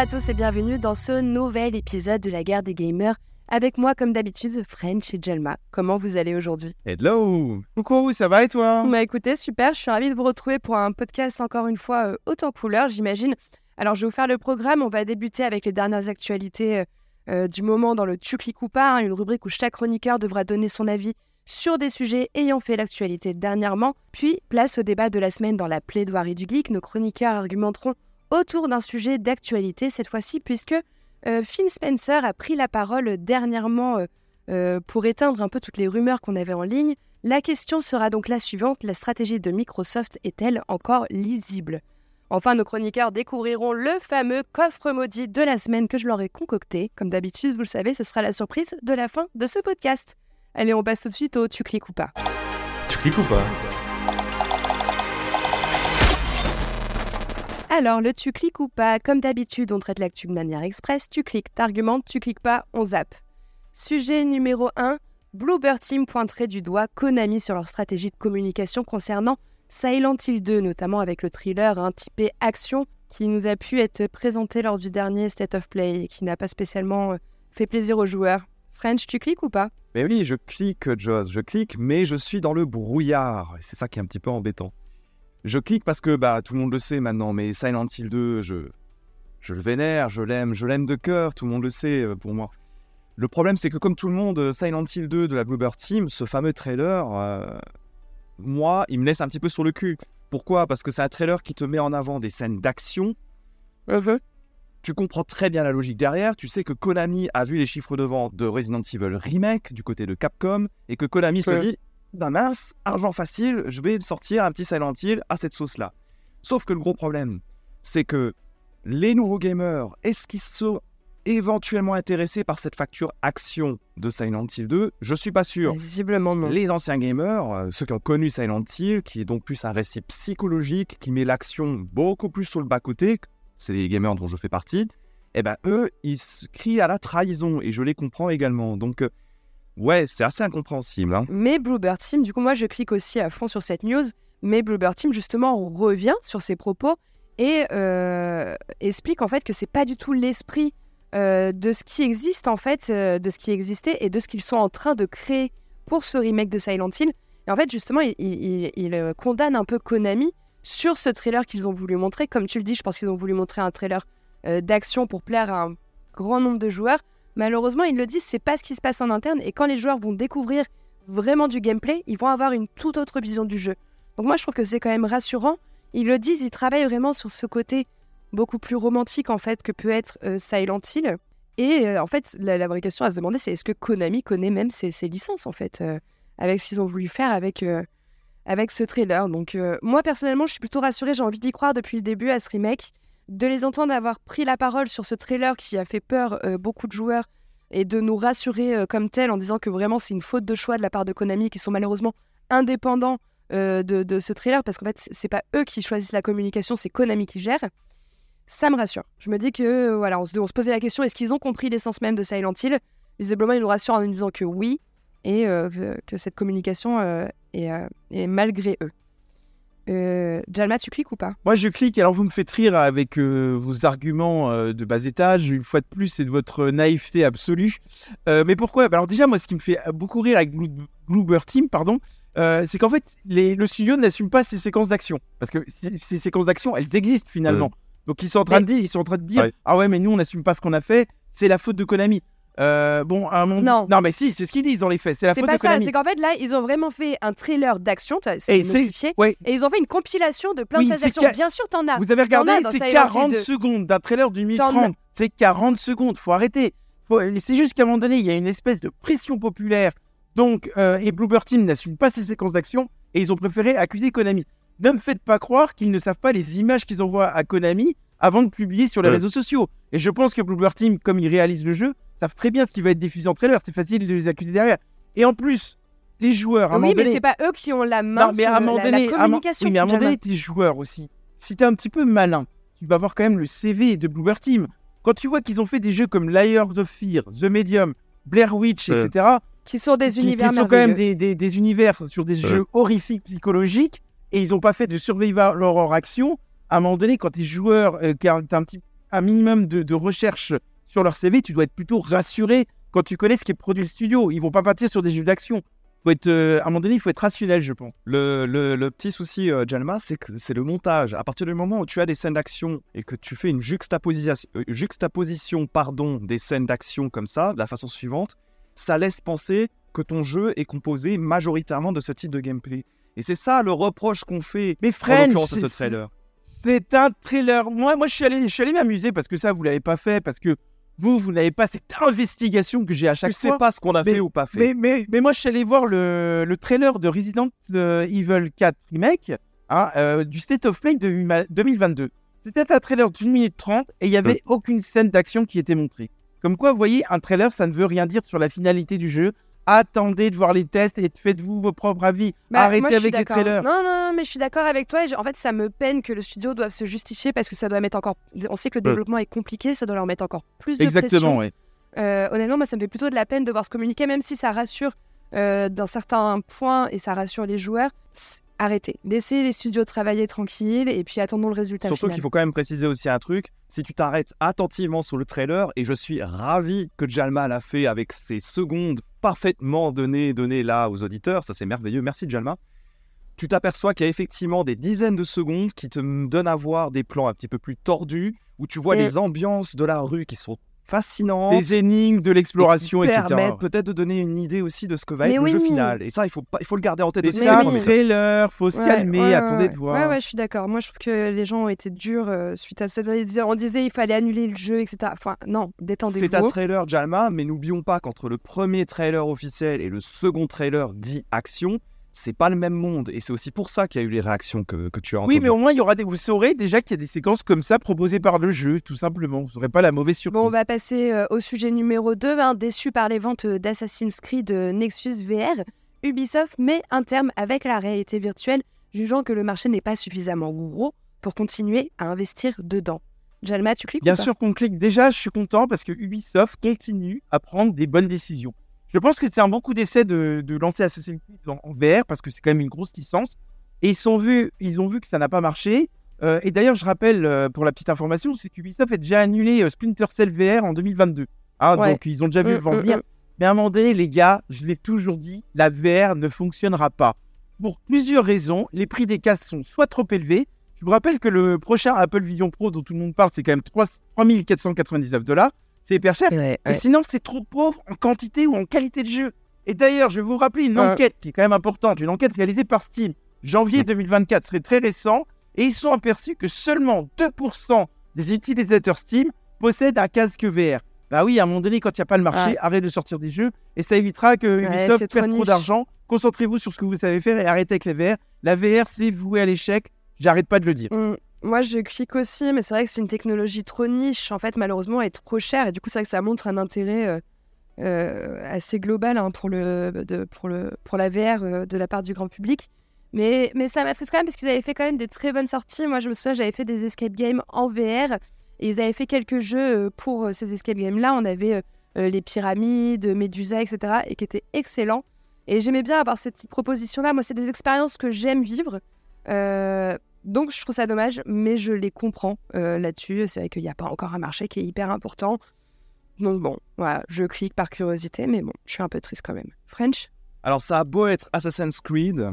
à tous et bienvenue dans ce nouvel épisode de la guerre des gamers. Avec moi, comme d'habitude, French et Jelma. Comment vous allez aujourd'hui? Hello Coucou, ça va et toi? Bah écoutez, super, je suis ravie de vous retrouver pour un podcast encore une fois euh, haute en couleur, j'imagine. Alors je vais vous faire le programme, on va débuter avec les dernières actualités euh, euh, du moment dans le Tu cliques ou pas, hein, une rubrique où chaque chroniqueur devra donner son avis sur des sujets ayant fait l'actualité dernièrement. Puis, place au débat de la semaine dans la plaidoirie du geek. Nos chroniqueurs argumenteront autour d'un sujet d'actualité cette fois-ci, puisque euh, Phil Spencer a pris la parole dernièrement euh, euh, pour éteindre un peu toutes les rumeurs qu'on avait en ligne. La question sera donc la suivante, la stratégie de Microsoft est-elle encore lisible? Enfin, nos chroniqueurs découvriront le fameux coffre maudit de la semaine que je leur ai concocté. Comme d'habitude, vous le savez, ce sera la surprise de la fin de ce podcast. Allez, on passe tout de suite au tu cliques ou pas? Tu cliques ou pas? Alors, le tu cliques ou pas, comme d'habitude, on traite l'actu de manière express. Tu cliques, t'argumentes, tu cliques pas, on zappe. Sujet numéro 1. Bluebird Team pointerait du doigt Konami sur leur stratégie de communication concernant Silent Hill 2, notamment avec le thriller hein, typé action qui nous a pu être présenté lors du dernier State of Play et qui n'a pas spécialement euh, fait plaisir aux joueurs. French, tu cliques ou pas? Mais oui, je clique, Joss, je clique, mais je suis dans le brouillard. C'est ça qui est un petit peu embêtant. Je clique parce que bah, tout le monde le sait maintenant, mais Silent Hill 2, je, je le vénère, je l'aime, je l'aime de cœur, tout le monde le sait euh, pour moi. Le problème, c'est que comme tout le monde, euh, Silent Hill 2 de la Bluebird Team, ce fameux trailer, euh, moi, il me laisse un petit peu sur le cul. Pourquoi? Parce que c'est un trailer qui te met en avant des scènes d'action. Tu comprends très bien la logique derrière. Tu sais que Konami a vu les chiffres de vente de Resident Evil Remake du côté de Capcom et que Konami se dit bah mince, argent facile, je vais sortir un petit Silent Hill à cette sauce-là. Sauf que le gros problème, c'est que les nouveaux gamers, est-ce qu'ils sont éventuellement intéressés par cette facture action de Silent Hill 2 Je suis pas sûr. Visiblement non. Les anciens gamers, euh, ceux qui ont connu Silent Hill, qui est donc plus un récit psychologique, qui met l'action beaucoup plus sur le bas-côté, c'est les gamers dont je fais partie, eh ben eux, ils crient à la trahison et je les comprends également. Donc, euh, ouais, c'est assez incompréhensible. Hein. Mais Bluebird Team, du coup, moi je clique aussi à fond sur cette news, mais Bluebird Team justement revient sur ses propos et euh, explique en fait que c'est pas du tout l'esprit euh, de ce qui existe en fait, euh, de ce qui existait et de ce qu'ils sont en train de créer pour ce remake de Silent Hill. Et en fait, justement, il, il- il, condamne un peu Konami sur ce trailer qu'ils ont voulu montrer. Comme tu le dis, je pense qu'ils ont voulu montrer un trailer d'action pour plaire à un grand nombre de joueurs. Malheureusement, ils le disent, c'est pas ce qui se passe en interne. Et quand les joueurs vont découvrir vraiment du gameplay, ils vont avoir une toute autre vision du jeu. Donc moi, je trouve que c'est quand même rassurant. Ils le disent, ils travaillent vraiment sur ce côté beaucoup plus romantique en fait que peut être euh, Silent Hill. Et euh, en fait, la, vraie question à se demander, c'est est-ce que Konami connaît même ses, ses licences en fait, euh, avec ce qu'ils ont voulu faire avec, avec ce trailer. Donc moi personnellement, je suis plutôt rassurée, j'ai envie d'y croire depuis le début à ce remake, de les entendre avoir pris la parole sur ce trailer qui a fait peur euh, beaucoup de joueurs et de nous rassurer euh, comme tel en disant que vraiment c'est une faute de choix de la part de Konami qui sont malheureusement indépendants euh, de, ce trailer parce qu'en fait c'est pas eux qui choisissent la communication, c'est Konami qui gère. Ça me rassure. Je me dis que voilà, on se, posait la question est-ce qu'ils ont compris l'essence même de Silent Hill? Visiblement, ils nous rassurent en nous disant que oui et que, cette communication est malgré eux. Euh, Jalma, tu cliques ou pas? Moi, je clique, alors vous me faites rire avec euh, vos arguments euh, de bas étage. Une fois de plus, c'est de votre naïveté absolue. Euh, mais pourquoi? Bah Alors, déjà, moi, ce qui me fait beaucoup rire avec Blue- Bluebird Team, pardon, euh, c'est qu'en fait, les- le studio n'assume pas ces séquences d'action. Parce que ces, ces séquences d'action, elles existent finalement. Donc, ils sont en train de dire, ils sont en train de dire Ouais. Ah ouais, mais nous, on n'assume pas ce qu'on a fait, c'est la faute de Konami. Euh, bon, à un moment. Non. mais si, c'est ce qu'ils disent dans les faits. C'est la C'est faute pas de ça, c'est qu'en fait là, ils ont vraiment fait un trailer d'action, c'est notifié, ouais. et ils ont fait une compilation de plein Oui, de phases d'action. ca- Bien sûr, t'en as. Vous avez regardé, c'est Silent Hill 40 2. secondes d'un trailer du T'en as. 1030. C'est 40 secondes, faut arrêter. Faut- C'est juste qu'à un moment donné, il y a une espèce de pression populaire. Donc, euh, et Bluebird Team n'assume pas ces séquences d'action et ils ont préféré accuser Konami. Ne me faites pas croire qu'ils ne savent pas les images qu'ils envoient à Konami avant de publier sur les Ouais. réseaux sociaux. Et je pense que Bluebird Team, comme ils réalisent le jeu, savent très bien ce qui va être diffusé en trailer. C'est facile de les accuser derrière. Et en plus, les joueurs, à un Oui, mais donné- c'est pas eux qui ont la main non, mais sur à un la, donné, à communication. oui, mais à un moment donné, tes joueurs aussi. Si t'es un petit peu malin, tu vas voir quand même le CV de Bluebird Team. Quand tu vois qu'ils ont fait des jeux comme Layers of Fear, The Medium, Blair Witch, Ouais. etc., qui sont des qui, univers qui sont quand même des, des- des univers sur des Ouais. jeux horrifiques, psychologiques, et ils n'ont pas fait de survival horror action, à un moment donné, quand t'es joueur, euh, qui a- un petit un minimum de, de recherche sur leur CV, tu dois être plutôt rassuré quand tu connais ce qui est produit le studio. Ils vont pas partir sur des jeux d'action. Faut être, euh, à un moment donné, il faut être rationnel, je pense. Le, le- le petit souci, euh, Jalma, c'est que c'est le montage. À partir du moment où tu as des scènes d'action et que tu fais une juxtaposition, euh, juxtaposition pardon, des scènes d'action comme ça, de la façon suivante, ça laisse penser que ton jeu est composé majoritairement de ce type de gameplay. Et c'est ça le reproche qu'on fait Mais en French, l'occurrence à ce trailer. C'est un trailer. Moi, moi, je suis allé, je suis allé m'amuser parce que ça, vous l'avez pas fait, parce que vous, vous n'avez pas cette investigation que j'ai à chaque Tu sais fois. pas ce qu'on a Mais- fait ou pas fait. Mais, mais, mais moi, je suis allé voir le, le trailer de Resident euh, Evil 4 Remake hein, euh, du State of Play de 2022. C'était un trailer d'une minute trente et il n'y avait aucune scène d'action qui était montrée. Comme quoi, vous voyez, un trailer, ça ne veut rien dire sur la finalité du jeu. Attendez de voir les tests et faites-vous vos propres avis. Bah, Arrêtez moi, avec les trailers. Non, non, non, mais je suis d'accord avec toi. En fait, ça me peine que le studio doive se justifier parce que ça doit mettre encore. On sait que le Ouais. développement est compliqué, ça doit leur mettre encore plus de Exactement, pression. ouais. Euh, honnêtement, moi, ça me fait plutôt de la peine de voir se communiquer, même si ça rassure euh, d'un certain point et ça rassure les joueurs. Arrêtez, laissez les studios travailler tranquille et puis attendons le résultat Surtout qu'il faut quand même préciser aussi un truc. Si tu t'arrêtes attentivement sur le trailer, et je suis ravi que Jalma l'a fait avec ses secondes parfaitement données, données là aux auditeurs, ça c'est merveilleux, merci Jalma. Tu t'aperçois qu'il y a effectivement des dizaines de secondes qui te donnent à voir des plans un petit peu plus tordus, où tu vois les ambiances de la rue qui sont fascinantes. Des énigmes, de l'exploration, et etc. permettent peut-être de donner une idée aussi de ce que va Mais être oui. le jeu final. Et ça, il faut, pas, il faut le garder en tête aussi. c'est un trailer. faut se Ouais, calmer, ouais, attendez ouais. de voir. Ouais, ouais, je suis d'accord. Moi, je trouve que les gens ont été durs euh, suite à ça. On disait, on disait il fallait annuler le jeu, etc. Enfin, non, détendez-vous. C'est un trailer Jalma, mais n'oublions pas qu'entre le premier trailer officiel et le second trailer dit action, c'est pas le même monde. Et c'est aussi pour ça qu'il y a eu les réactions que, que tu as entendues. Oui, mais au moins, il y aura des... vous saurez déjà qu'il y a des séquences comme ça proposées par le jeu, tout simplement. Vous n'aurez pas la mauvaise surprise. Bon, on va passer euh, au sujet numéro 2. hein. déçu par les ventes d'Assassin's Creed euh, Nexus VR, Ubisoft met un terme avec la réalité virtuelle, jugeant que le marché n'est pas suffisamment gros pour continuer à investir dedans. Jalma, tu cliques Bien ou pas? sûr qu'on clique. Déjà, je suis content parce que Ubisoft continue à prendre des bonnes décisions. Je pense que c'est un bon coup d'essai de, de lancer Assassin's Creed en, en VR parce que c'est quand même une grosse licence. Et ils, sont vus, ils ont vu que ça n'a pas marché. Euh, et d'ailleurs, je rappelle euh, pour la petite information, c'est qu'Ubisoft a déjà annulé euh, Splinter Cell VR en 2022. Hein, Ouais. Donc, ils ont déjà vu Mm, le vent mm, venir. mm. Mais à un moment donné, les gars, je l'ai toujours dit, la VR ne fonctionnera pas. Pour plusieurs raisons. Les prix des casques sont soit trop élevés. Je vous rappelle que le prochain Apple Vision Pro dont tout le monde parle, c'est quand même 3 3499 dollars. C'est hyper cher. Ouais, Et sinon, c'est trop pauvre en quantité ou en qualité de jeu. Et d'ailleurs, je vais vous rappeler une Ouais. enquête qui est quand même importante, une enquête réalisée par Steam, janvier 2024, serait très récent, et ils sont aperçus que seulement 2% des utilisateurs Steam possèdent un casque VR. Bah oui, à un moment donné, quand il n'y a pas le marché, Ouais. arrêtez de sortir des jeux, et ça évitera que Ubisoft perde trop trop d'argent. Concentrez-vous sur ce que vous savez faire et arrêtez avec les VR. La VR, c'est voué à l'échec, j'arrête pas de le dire. Mm. Moi, je clique aussi, mais c'est vrai que c'est une technologie trop niche. En fait, malheureusement, elle est trop chère. Et du coup, c'est vrai que ça montre un intérêt euh, euh, assez global hein, pour, le, pour, le, pour la VR euh, de la part du grand public. Mais, mais ça m'attriste quand même parce qu'ils avaient fait quand même des très bonnes sorties. Moi, je me souviens, j'avais fait des escape games en VR. Et ils avaient fait quelques jeux pour ces escape games-là. On avait les pyramides, Medusa, etc. Et qui étaient excellents. Et j'aimais bien avoir cette proposition-là. Moi, c'est des expériences que j'aime vivre. Donc, je trouve ça dommage, mais je les comprends euh, là-dessus. C'est vrai qu'il n'y a pas encore un marché qui est hyper important. Donc, bon, voilà, je clique par curiosité, mais bon, je suis un peu triste quand même. French? Alors, ça a beau être Assassin's Creed,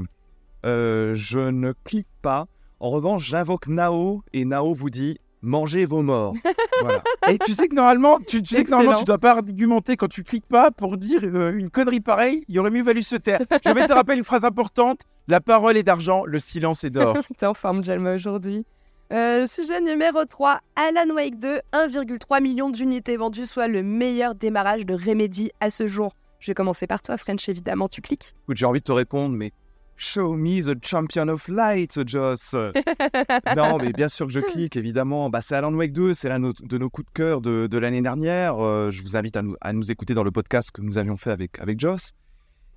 euh, je ne clique pas. En revanche, j'invoque Nao et Nao vous dit mangez vos morts. voilà. Et tu sais que normalement, tu, tu sais que normalement, tu dois pas argumenter quand tu cliques pas pour dire euh, une connerie pareille. Il aurait mieux valu se taire. Je vais te rappeler une phrase importante. La parole est d'argent, le silence est d'or. T'es en forme, Jalma, aujourd'hui. Euh, sujet numéro 3, Alan Wake 2, 1,3 million d'unités vendues, soit le meilleur démarrage de Remedy à ce jour. Je vais commencer par toi, French, évidemment, tu cliques. Écoute, j'ai envie de te répondre, mais show me the champion of light, Joss. non, mais bien sûr que je clique, évidemment. Bah, c'est Alan Wake 2, c'est l'un de nos- coups de cœur de, de l'année dernière. Euh, je vous invite à nous, à nous écouter dans le podcast que nous avions fait avec, avec Joss.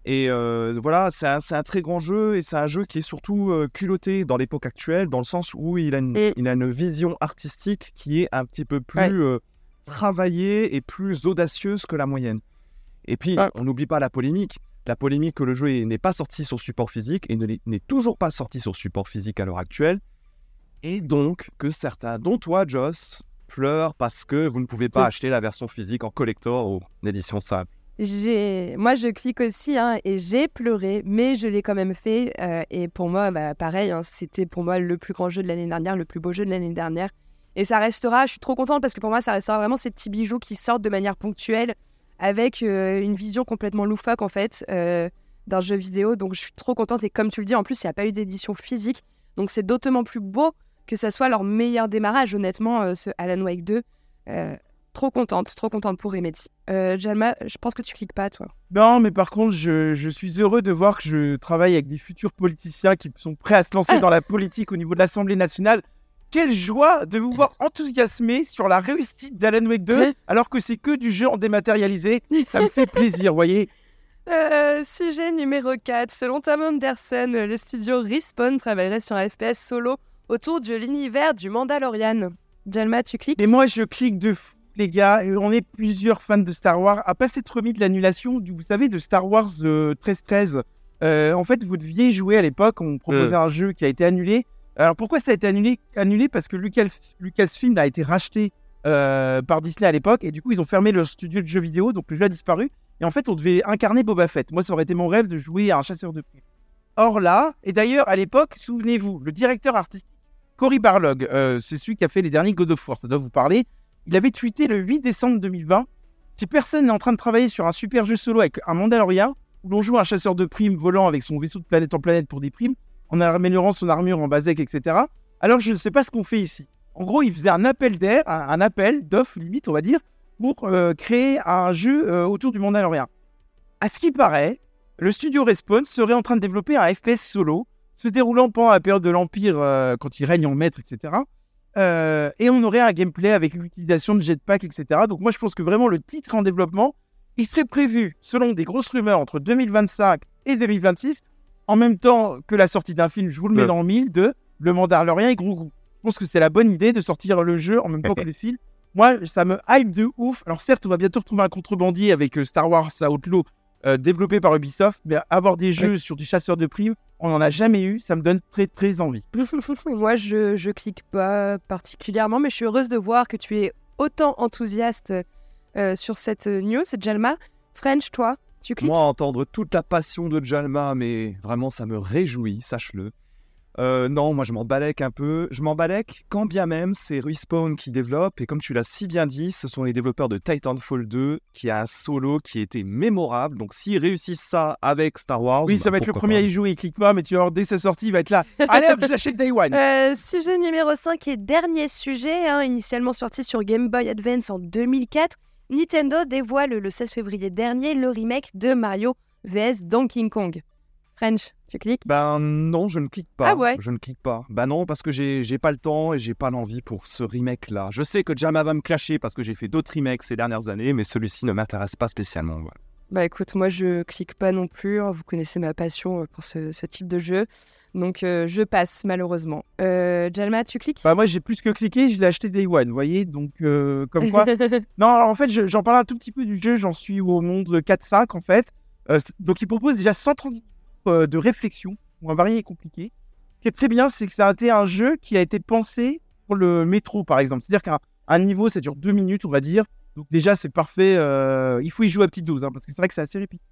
Et euh, voilà, c'est un, un très grand jeu et c'est un jeu qui est surtout euh, culotté dans l'époque actuelle, dans le sens où il a, une, Et- il a une vision artistique qui est un petit peu plus Ouais. travaillée et plus audacieuse que la moyenne. Et puis, Ouais. on n'oublie pas la polémique. La polémique que le jeu est- n'est pas sorti sur support physique et n'est toujours pas sorti sur support physique à l'heure actuelle. Et donc que certains, dont toi, Joss, pleure parce que vous ne pouvez pas Oui. acheter la version physique en collector ou en édition simple. J'ai, moi, je clique aussi hein, et j'ai pleuré, mais je l'ai quand même fait. euh, et pour moi, bah, pareil, hein, c'était pour moi le plus grand jeu de l'année dernière, le plus beau jeu de l'année dernière. Et ça restera. Je suis trop contente parce que pour moi, ça restera vraiment ces petits bijoux qui sortent de manière ponctuelle, avec euh, une vision complètement loufoque en fait euh, d'un jeu vidéo. Donc, je suis trop contente. Et comme tu le dis, en plus, il n'y a pas eu d'édition physique, donc c'est d'autant plus beau que ça soit leur meilleur démarrage, honnêtement, euh, ce Alan Wake 2. Euh, trop contente, trop contente pour Remedy. Euh, Jalma, je pense que tu cliques pas, toi. Non, mais par contre, je, je suis heureux de voir que je travaille avec des futurs politiciens qui sont prêts à se lancer Ah. dans la politique au niveau de l'Assemblée nationale. Quelle joie de vous voir enthousiasmé sur la réussite d'Alan Wake 2, alors que c'est que du jeu en dématérialisé. Ça me fait plaisir, voyez. Euh, sujet numéro 4. Selon Tom Anderson, le studio Respawn travaillerait sur un FPS solo autour de l'univers du Mandalorian. Jalma, tu cliques? Mais moi, je clique de fou, les gars. On est plusieurs fans de Star Wars. À pas s'être remis de l'annulation, vous savez, de Star Wars euh, 1313. Euh, en fait, vous deviez jouer à l'époque. On proposait un jeu qui a été annulé. Alors pourquoi ça a été annulé Annulé? Parce que Lucas, Lucasfilm a été racheté euh, par Disney à l'époque. Et du coup, ils ont fermé leur studio de jeux vidéo. Donc le jeu a disparu. Et en fait, on devait incarner Boba Fett. Moi, ça aurait été mon rêve de jouer à un chasseur de primes. Or là, et d'ailleurs, à l'époque, souvenez-vous, le directeur artistique Cory Barlog, euh, c'est celui qui a fait les derniers God of War, ça doit vous parler. Il avait tweeté le 8 décembre 2020 Si personne n'est en train de travailler sur un super jeu solo avec un Mandalorian, où l'on joue un chasseur de primes volant avec son vaisseau de planète en planète pour des primes, en améliorant son armure en basec, etc., alors je ne sais pas ce qu'on fait ici. En gros, il faisait un appel d'air, un, appel d'offre limite, on va dire, pour euh, créer un jeu euh, autour du Mandalorian. À ce qui paraît, le studio Respawn serait en train de développer un FPS solo se déroulant pendant la période de l'Empire, euh, quand il règne en maître, etc. Et on aurait un gameplay avec l'utilisation de jetpack, etc. Donc moi, je pense que vraiment le titre en développement, il serait prévu, selon des grosses rumeurs, entre 2025 et 2026, en même temps que la sortie d'un film, je vous le mets Ouais. dans le mille, de Le Mandalorian et Grogu. Je pense que c'est la bonne idée de sortir le jeu en même temps que le film. Moi, ça me hype de ouf. Alors certes, on va bientôt retrouver un contrebandier avec euh, Star Wars Outlaw, euh, développé par Ubisoft, mais avoir des jeux sur du chasseur de primes, on n'en a jamais eu. Ça me donne très très envie. Moi, je, je clique pas particulièrement, mais je suis heureuse de voir que tu es autant enthousiaste euh, sur cette news. Jalma, French, toi, tu cliques Moi, entendre toute la passion de Jalma, mais vraiment, ça me réjouit, sache-le. Euh, non, moi, je m'en balèque un peu. Je m'en balèque quand bien même c'est Respawn qui développe. Et comme tu l'as si bien dit, ce sont les développeurs de Titanfall 2 qui a un solo qui était mémorable. Donc, s'ils réussissent ça avec Star Wars. Oui, bah, ça va être le premier à y jouer. Il clique pas, mais tu vas voir dès sa sortie, il va être là. Allez, hop, je l'achète Day One. Euh, sujet numéro 5 et dernier sujet, hein, initialement sorti sur Game Boy Advance en 2004, Nintendo dévoile le 16 février dernier le remake de Mario vs Donkey Kong. French, tu cliques? Ben non, je ne clique pas. Ah ouais? Je ne clique pas. Ben non, parce que j'ai pas le temps et j'ai pas l'envie pour ce remake-là. Je sais que Jama va me clasher parce que j'ai fait d'autres remakes ces dernières années, mais celui-ci ne m'intéresse pas spécialement. voilà. Bah écoute, moi je clique pas non plus, hein, vous connaissez ma passion euh, pour ce, ce type de jeu, donc euh, je passe malheureusement. Euh, Jalma, tu cliques? Bah moi j'ai plus que cliqué, je l'ai acheté Day One, vous voyez, donc euh, comme quoi. non, alors en fait je- j'en parle un tout petit peu du jeu, j'en suis au monde 4-5 en fait. Donc il propose déjà 130 euh, de réflexion, ou un varié et compliqué. Ce qui est très bien, c'est que ça a été un jeu qui a été pensé pour le métro par exemple. C'est-à-dire qu'un un niveau ça dure deux minutes on va dire, donc déjà c'est parfait, euh, il faut y jouer à petite dose, hein, parce que c'est vrai que c'est assez répétitif.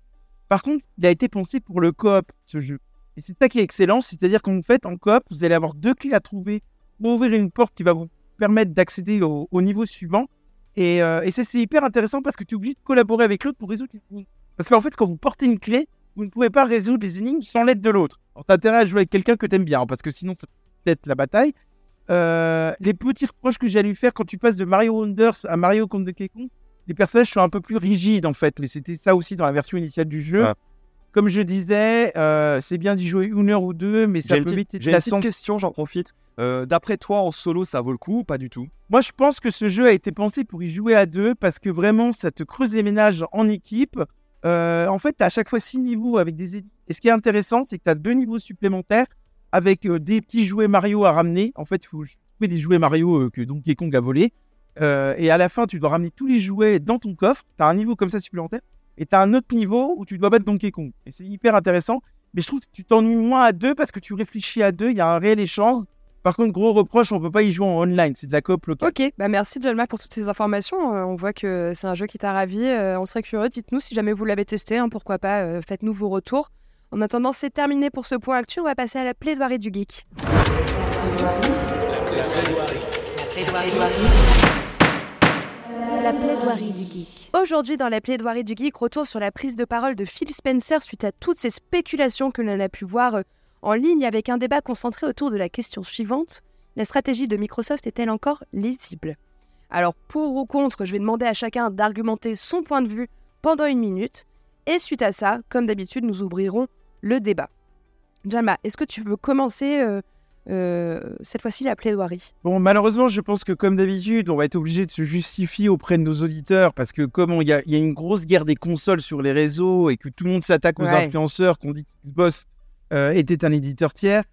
Par contre, il a été pensé pour le coop, ce jeu. Et c'est ça qui est excellent, c'est-à-dire qu'en fait, en coop, vous allez avoir deux clés à trouver pour ouvrir une porte qui va vous permettre d'accéder au, au niveau suivant. Et, euh, c'est hyper intéressant parce que tu es obligé de collaborer avec l'autre pour résoudre les. Parce qu'en fait, quand vous portez une clé, vous ne pouvez pas résoudre les énigmes sans l'aide de l'autre. Alors, t'as intérêt à jouer avec quelqu'un que t'aimes bien, parce que sinon, ça peut être la bataille. Euh, les petits reproches que j'ai à lui faire quand tu passes de Mario Wonders à Mario contre Donkey Kong, les personnages sont un peu plus rigides en fait, mais c'était ça aussi dans la version initiale du jeu. Ah. Comme je disais, euh, c'est bien d'y jouer une heure ou deux, mais ça peut petite, vite être j'ai une petite question, j'en profite. Euh, D'après toi, en solo, ça vaut le coup ou pas du tout? Moi, je pense que ce jeu a été pensé pour y jouer à deux parce que vraiment, ça te creuse les ménages en équipe. En fait, tu as à chaque fois six niveaux avec des. Et ce qui est intéressant, c'est que tu as deux niveaux supplémentaires avec euh, des petits jouets Mario à ramener. En fait, il faut trouver des jouets Mario euh, que Donkey Kong a volés. Euh, et à la fin, tu dois ramener tous les jouets dans ton coffre. Tu as un niveau comme ça supplémentaire. Et tu as un autre niveau où tu dois battre Donkey Kong. Et c'est hyper intéressant. Mais je trouve que tu t'ennuies moins à deux parce que tu réfléchis à deux. Il y a un réel échange. Par contre, gros reproche, on peut pas y jouer en online, c'est de la coop locale. Ok, bah merci Jalma pour toutes ces informations. On voit que c'est un jeu qui t'a ravi. On serait curieux, dites-nous si jamais vous l'avez testé, hein, pourquoi pas, faites-nous vos retours. En attendant, c'est terminé pour ce point actuel. On va passer à la plaidoirie du geek. La plaidoirie du geek. Aujourd'hui, dans la plaidoirie du geek, retour sur la prise de parole de Phil Spencer suite à toutes ces spéculations que l'on a pu voir euh, en ligne avec un débat concentré autour de la question suivante la stratégie de Microsoft est-elle encore lisible? Alors, pour ou contre, je vais demander à chacun d'argumenter son point de vue pendant une minute. Et suite à ça, comme d'habitude, nous ouvrirons le débat. Jalma, est-ce que tu veux commencer euh, euh, cette fois-ci la plaidoirie? Bon, malheureusement, je pense que comme d'habitude, on va être obligé de se justifier auprès de nos auditeurs parce que comme il y, a- il y a une grosse guerre des consoles sur les réseaux et que tout le monde s'attaque aux Ouais. influenceurs, qu'on dit que Xbox euh, était un éditeur tiers,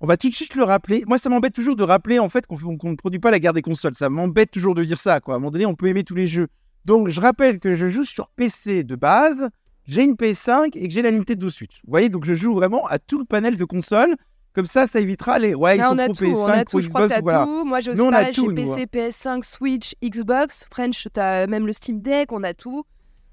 on va tout de suite le rappeler. Moi, ça m'embête toujours de rappeler en fait qu'on ne produit pas la guerre des consoles. Ça m'embête toujours de dire ça. Quoi. À un moment donné, on peut aimer tous les jeux. Donc, je rappelle que je joue sur PC de base, j'ai une PS5 et que j'ai la Nintendo Switch. Vous voyez, donc je joue vraiment à tout le panel de consoles. Comme ça, ça évitera les. Ouais, ils sont on a pro tout, PS5, on a tout. Je crois que voilà. tout. Moi, j'ai aussi pareil, j'ai PC, PS5, Switch, Xbox. French, t'as même le Steam Deck, on a tout.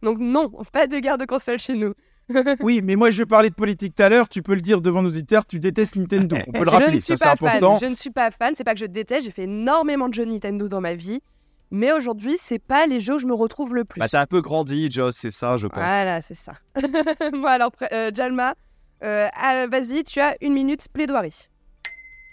Donc non, pas de guerre de console chez nous. Oui, mais moi je parlais de politique tout à l'heure, tu peux le dire devant nos auditeurs, tu détestes Nintendo. On peut le je rappeler, ne suis ça c'est pas important. fan. Je ne suis pas fan. C'est pas que je déteste. J'ai fait énormément de jeux Nintendo dans ma vie. Mais aujourd'hui, c'est pas les jeux où je me retrouve le plus. Bah, t'as un peu grandi, Joss, c'est ça, je pense. Voilà, c'est ça. bon, alors, euh, Jalma, euh, ah, vas-y, tu as une minute plaidoirie.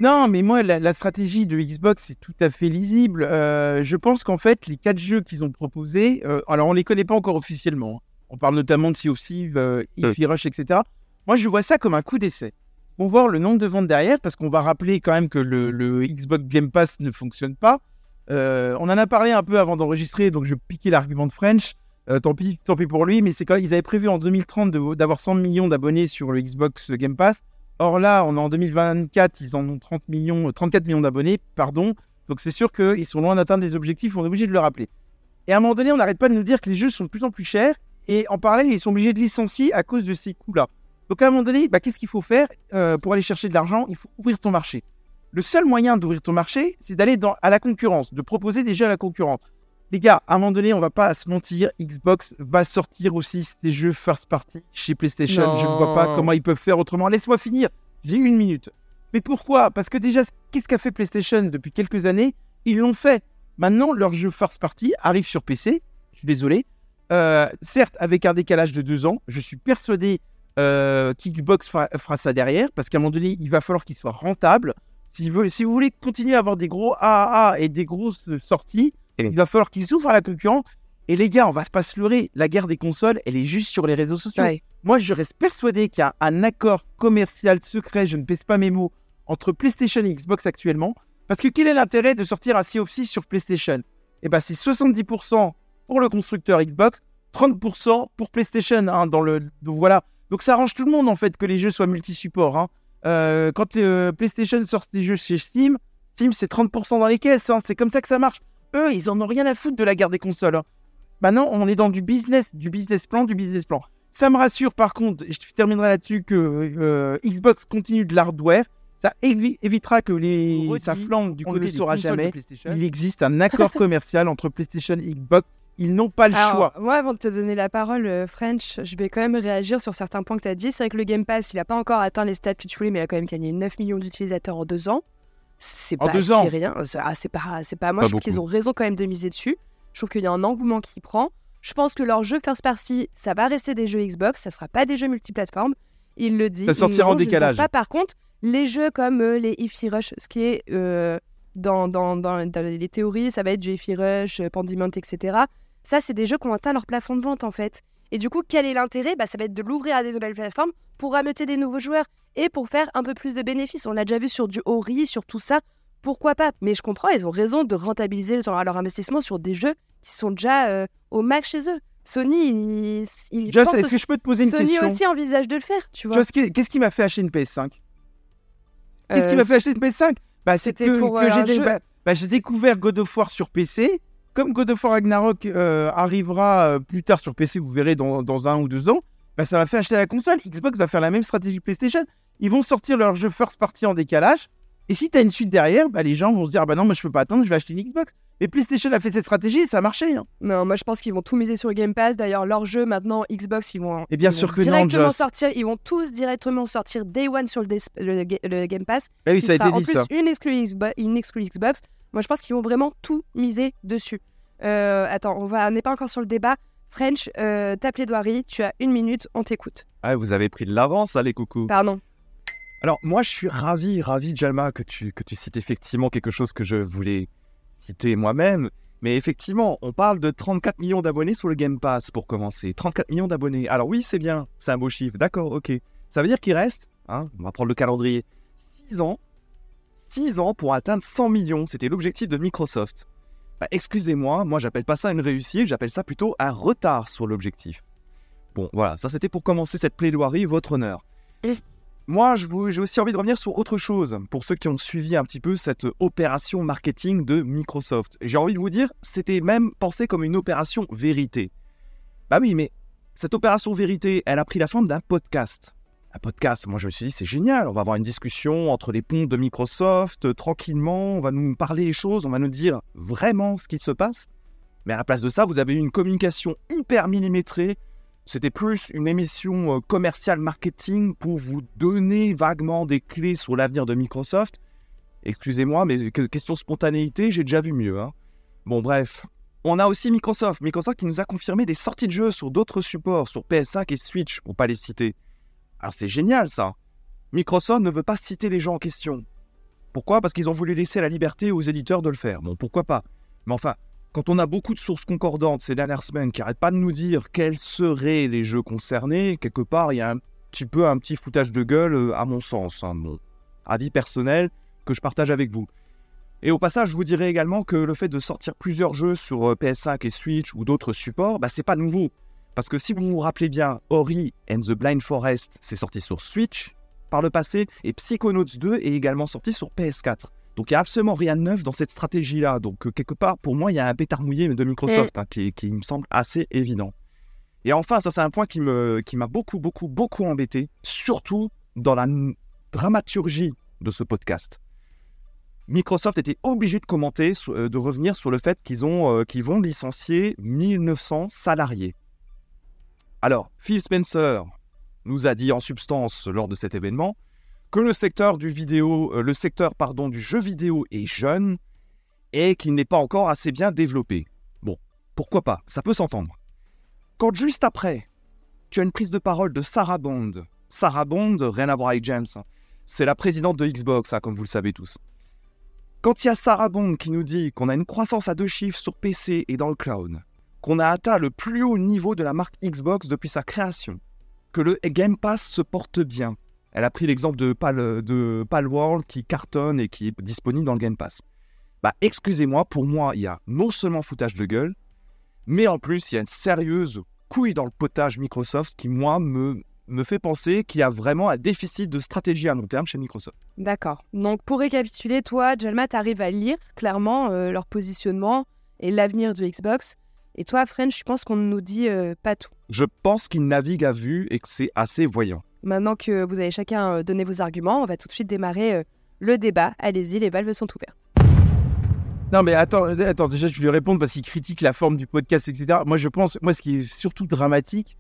Non, mais moi la, la stratégie de Xbox c'est tout à fait lisible. Euh, je pense qu'en fait les quatre jeux qu'ils ont proposés, euh, alors on les connaît pas encore officiellement. On parle notamment de Sea of Thieves, euh, Ify Rush, etc. Moi je vois ça comme un coup d'essai. On va voir le nombre de ventes derrière parce qu'on va rappeler quand même que le, le Xbox Game Pass ne fonctionne pas. Euh, on en a parlé un peu avant d'enregistrer, donc je piquais l'argument de French. Euh, tant pis, tant pis pour lui, mais c'est ils avaient prévu en 2030 de- d'avoir 100 millions d'abonnés sur le Xbox Game Pass. Or là, on est en 2024, ils en ont 30 millions, euh, 34 millions d'abonnés, pardon. Donc c'est sûr qu'ils sont loin d'atteindre les objectifs, on est obligé de le rappeler. Et à un moment donné, on n'arrête pas de nous dire que les jeux sont de plus en plus chers, et en parallèle, ils sont obligés de licencier à cause de ces coûts-là. Donc à un moment donné, bah, qu'est-ce qu'il faut faire? Euh, pour aller chercher de l'argent Il faut ouvrir ton marché. Le seul moyen d'ouvrir ton marché, c'est d'aller à la concurrence, de proposer des jeux à la concurrence. Les gars, à un moment donné, on va pas se mentir, Xbox va sortir aussi des jeux first party chez PlayStation. Je ne vois pas comment ils peuvent faire autrement. Laisse-moi finir, j'ai une minute. Mais pourquoi? Parce que déjà, qu'est-ce qu'a fait PlayStation depuis quelques années? Ils l'ont fait. Maintenant, leur jeu first party arrive sur PC. Je suis désolé. Euh, certes, avec un décalage de deux ans, je suis persuadé euh, qu'Xbox fera, fera ça derrière, parce qu'à un moment donné, il va falloir qu'il soit rentable. Si vous, si vous voulez continuer à avoir des gros AAA et des grosses sorties, Et- il va falloir qu'ils s'ouvrent à la concurrence. Et les gars, on va pas se leurrer, la guerre des consoles, elle est juste sur les réseaux sociaux. Moi, je reste persuadé qu'il y a un accord commercial secret, je ne pèse pas mes mots, entre PlayStation et Xbox actuellement. Parce que quel est l'intérêt de sortir un Sea of Thieves sur PlayStation? Eh ben, c'est 70% pour le constructeur Xbox, 30% pour PlayStation. hein, dans le... Donc voilà. Donc ça arrange tout le monde en fait que les jeux soient multi-supports. hein. Euh, quand euh, PlayStation sort des jeux chez Steam, Steam c'est 30% dans les caisses. hein, C'est comme ça que ça marche. Eux, ils en ont rien à foutre de la guerre des consoles. hein. Maintenant, on est dans du business, du business plan, du business plan. Ça me rassure par contre, et je terminerai là-dessus, que euh, Xbox continue de l'hardware. Ça évi- évitera que les... Redis, ça flanque du on côté ne le des saura jamais. Il existe un accord commercial entre PlayStation et Xbox. Ils n'ont pas le Alors, choix. moi, avant de te donner la parole, euh, French, je vais quand même réagir sur certains points que tu as dit. C'est vrai que le Game Pass, il n'a pas encore atteint les stats que tu voulais, mais il a quand même gagné 9 millions d'utilisateurs en deux ans. C'est pas deux ans rien. C'est ah, c'est pas, c'est pas. Moi, Pas je trouve qu'ils ont raison quand même de miser dessus. Je trouve qu'il y a un engouement qui prend. Je pense que leurs jeux first party, ça va rester des jeux Xbox, ça sera pas des jeux multiplateformes. Il le dit. Ça sortira en décalage. Pas. Par contre, les jeux comme euh, les Ify Rush, ce qui est euh, dans, dans, dans, dans les théories, ça va être du Ify Rush, euh, Pandemont, etc. Ça, c'est des jeux qui ont atteint leur plafond de vente en fait. Et du coup, quel est l'intérêt? Bah, Ça va être de l'ouvrir à des nouvelles plateformes pour rameuter des nouveaux joueurs et pour faire un peu plus de bénéfices. On l'a déjà vu sur du Ori, sur tout ça. Pourquoi pas? Mais je comprends, ils ont raison de rentabiliser leur, investissement sur des jeux qui sont déjà euh, au max chez eux. Sony, il, il Joss, pense est-ce que je peux te poser une Sony question? aussi envisage de le faire, tu vois. Qu'est- qu'est-ce qui m'a fait acheter une PS5 Qu'est-ce qui Euh, m'a fait acheter une PS5 bah, C'est c'était que, pour, que euh, j'ai dé- bah, bah, j'ai découvert God of War sur PC. Comme God of War Ragnarok euh, arrivera euh, plus tard sur PC, vous verrez dans, dans un ou deux ans, bah, ça m'a fait acheter la console. Xbox va faire la même stratégie que PlayStation. Ils vont sortir leur jeu first party en décalage. Et si tu as une suite derrière, bah, les gens vont se dire, ah bah non, moi je peux pas attendre, je vais acheter une Xbox. Et PlayStation a fait cette stratégie et ça a marché. hein. Non, moi je pense qu'ils vont tout miser sur le Game Pass. D'ailleurs, leurs jeux maintenant, Xbox, ils vont, Et bien ils sûr vont que directement sortir. Ils vont tous directement sortir Day One sur le, Game Pass. Bah oui, ça a en plus ça. une exclue, Xbox, une exclue Xbox. Moi, je pense qu'ils vont vraiment tout miser dessus. Euh, attends, on va, n'est pas encore sur le débat. French, euh, ta plaidoirie, tu as une minute, on t'écoute. Ah, vous avez pris de l'avance, allez, coucou. Pardon. Alors, moi, je suis ravi, ravi, Jalma, que tu, que tu cites effectivement quelque chose que je voulais citer moi-même. Mais effectivement, on parle de 34 millions d'abonnés sur le Game Pass pour commencer. 34 millions d'abonnés. Alors oui, c'est bien, c'est un beau chiffre, d'accord, ok. Ça veut dire qu'il reste, hein, on va prendre le calendrier, 6 ans, 6 ans pour atteindre 100 millions. C'était l'objectif de Microsoft. Bah, Excusez-moi, moi j'appelle pas ça une réussite, j'appelle ça plutôt un retard sur l'objectif. Bon, voilà, ça c'était pour commencer cette plaidoirie, votre honneur. Et- Moi, j'ai aussi envie de revenir sur autre chose, pour ceux qui ont suivi un petit peu cette opération marketing de Microsoft. J'ai envie de vous dire, c'était même pensé comme une opération vérité. Bah oui, mais cette opération vérité, elle a pris la forme d'un podcast. Un podcast, moi je me suis dit, c'est génial, on va avoir une discussion entre les ponts de Microsoft, euh, tranquillement, on va nous parler les choses, on va nous dire vraiment ce qui se passe. Mais à la place de ça, vous avez eu une communication hyper millimétrée, c'était plus une émission euh, commerciale marketing pour vous donner vaguement des clés sur l'avenir de Microsoft. Excusez-moi, mais que- question spontanéité, j'ai déjà vu mieux. hein. Bon, bref. On a aussi Microsoft. Microsoft qui nous a confirmé des sorties de jeux sur d'autres supports, sur PS5 et Switch, pour pas les citer. Alors c'est génial ça. Microsoft ne veut pas citer les gens en question. Pourquoi? Parce qu'ils ont voulu laisser la liberté aux éditeurs de le faire. Bon, pourquoi pas? Mais enfin, quand on a beaucoup de sources concordantes ces dernières semaines qui n'arrêtent pas de nous dire quels seraient les jeux concernés, quelque part, il y a un petit peu un petit foutage de gueule, euh, à mon sens, hein, mon avis personnel que je partage avec vous. Et au passage, je vous dirais également que le fait de sortir plusieurs jeux sur euh, PS5 et Switch ou d'autres supports, bah, c'est pas nouveau. Parce que si vous vous rappelez bien, Ori and the Blind Forest, c'est sorti sur Switch par le passé, et Psychonauts 2 est également sorti sur PS4. Donc il n'y a absolument rien de neuf dans cette stratégie-là. Donc euh, quelque part, pour moi, il y a un pétard mouillé de Microsoft hein, qui, qui me semble assez évident. Et enfin, ça c'est un point qui me qui m'a beaucoup, beaucoup, beaucoup embêté, surtout dans la dramaturgie de ce podcast. Microsoft était obligé de commenter, euh, de revenir sur le fait qu'ils euh, qu'ils vont licencier 1900 salariés. Alors, Phil Spencer nous a dit en substance lors de cet événement que le secteur euh, du jeu vidéo est jeune et qu'il n'est pas encore assez bien développé. Bon, pourquoi pas, ça peut s'entendre. Quand juste après, tu as une prise de parole de Sarah Bond. Sarah Bond, rien à voir avec James, hein. c'est la présidente de Xbox, hein, comme vous le savez tous. Quand il y a Sarah Bond qui nous dit qu'on a une croissance à deux chiffres sur PC et dans le cloud, qu'on a atteint le plus haut niveau de la marque Xbox depuis sa création, que le Game Pass se porte bien. Elle a pris l'exemple de, Pal, de qui cartonne et qui est disponible dans le Game Pass. Bah, excusez-moi, pour moi, il y a non seulement foutage de gueule, mais en plus, il y a une sérieuse couille dans le potage Microsoft qui, moi, me, me fait penser qu'il y a vraiment un déficit de stratégie à long terme chez Microsoft. D'accord. Donc pour récapituler, toi, Jalma, tu arrives à lire clairement euh, leur positionnement et l'avenir de Xbox. Et toi, French, je pense qu'on ne nous dit euh, pas tout. Je pense qu'il navigue à vue et que c'est assez voyant. Maintenant que vous avez chacun euh, donné vos arguments, on va tout de suite démarrer euh, le débat. Allez-y, les valves sont ouvertes. Non, mais attends, attends, déjà, je vais répondre parce qu'il critique la forme du podcast, etc. Moi, je pense, moi, ce qui est surtout dramatique,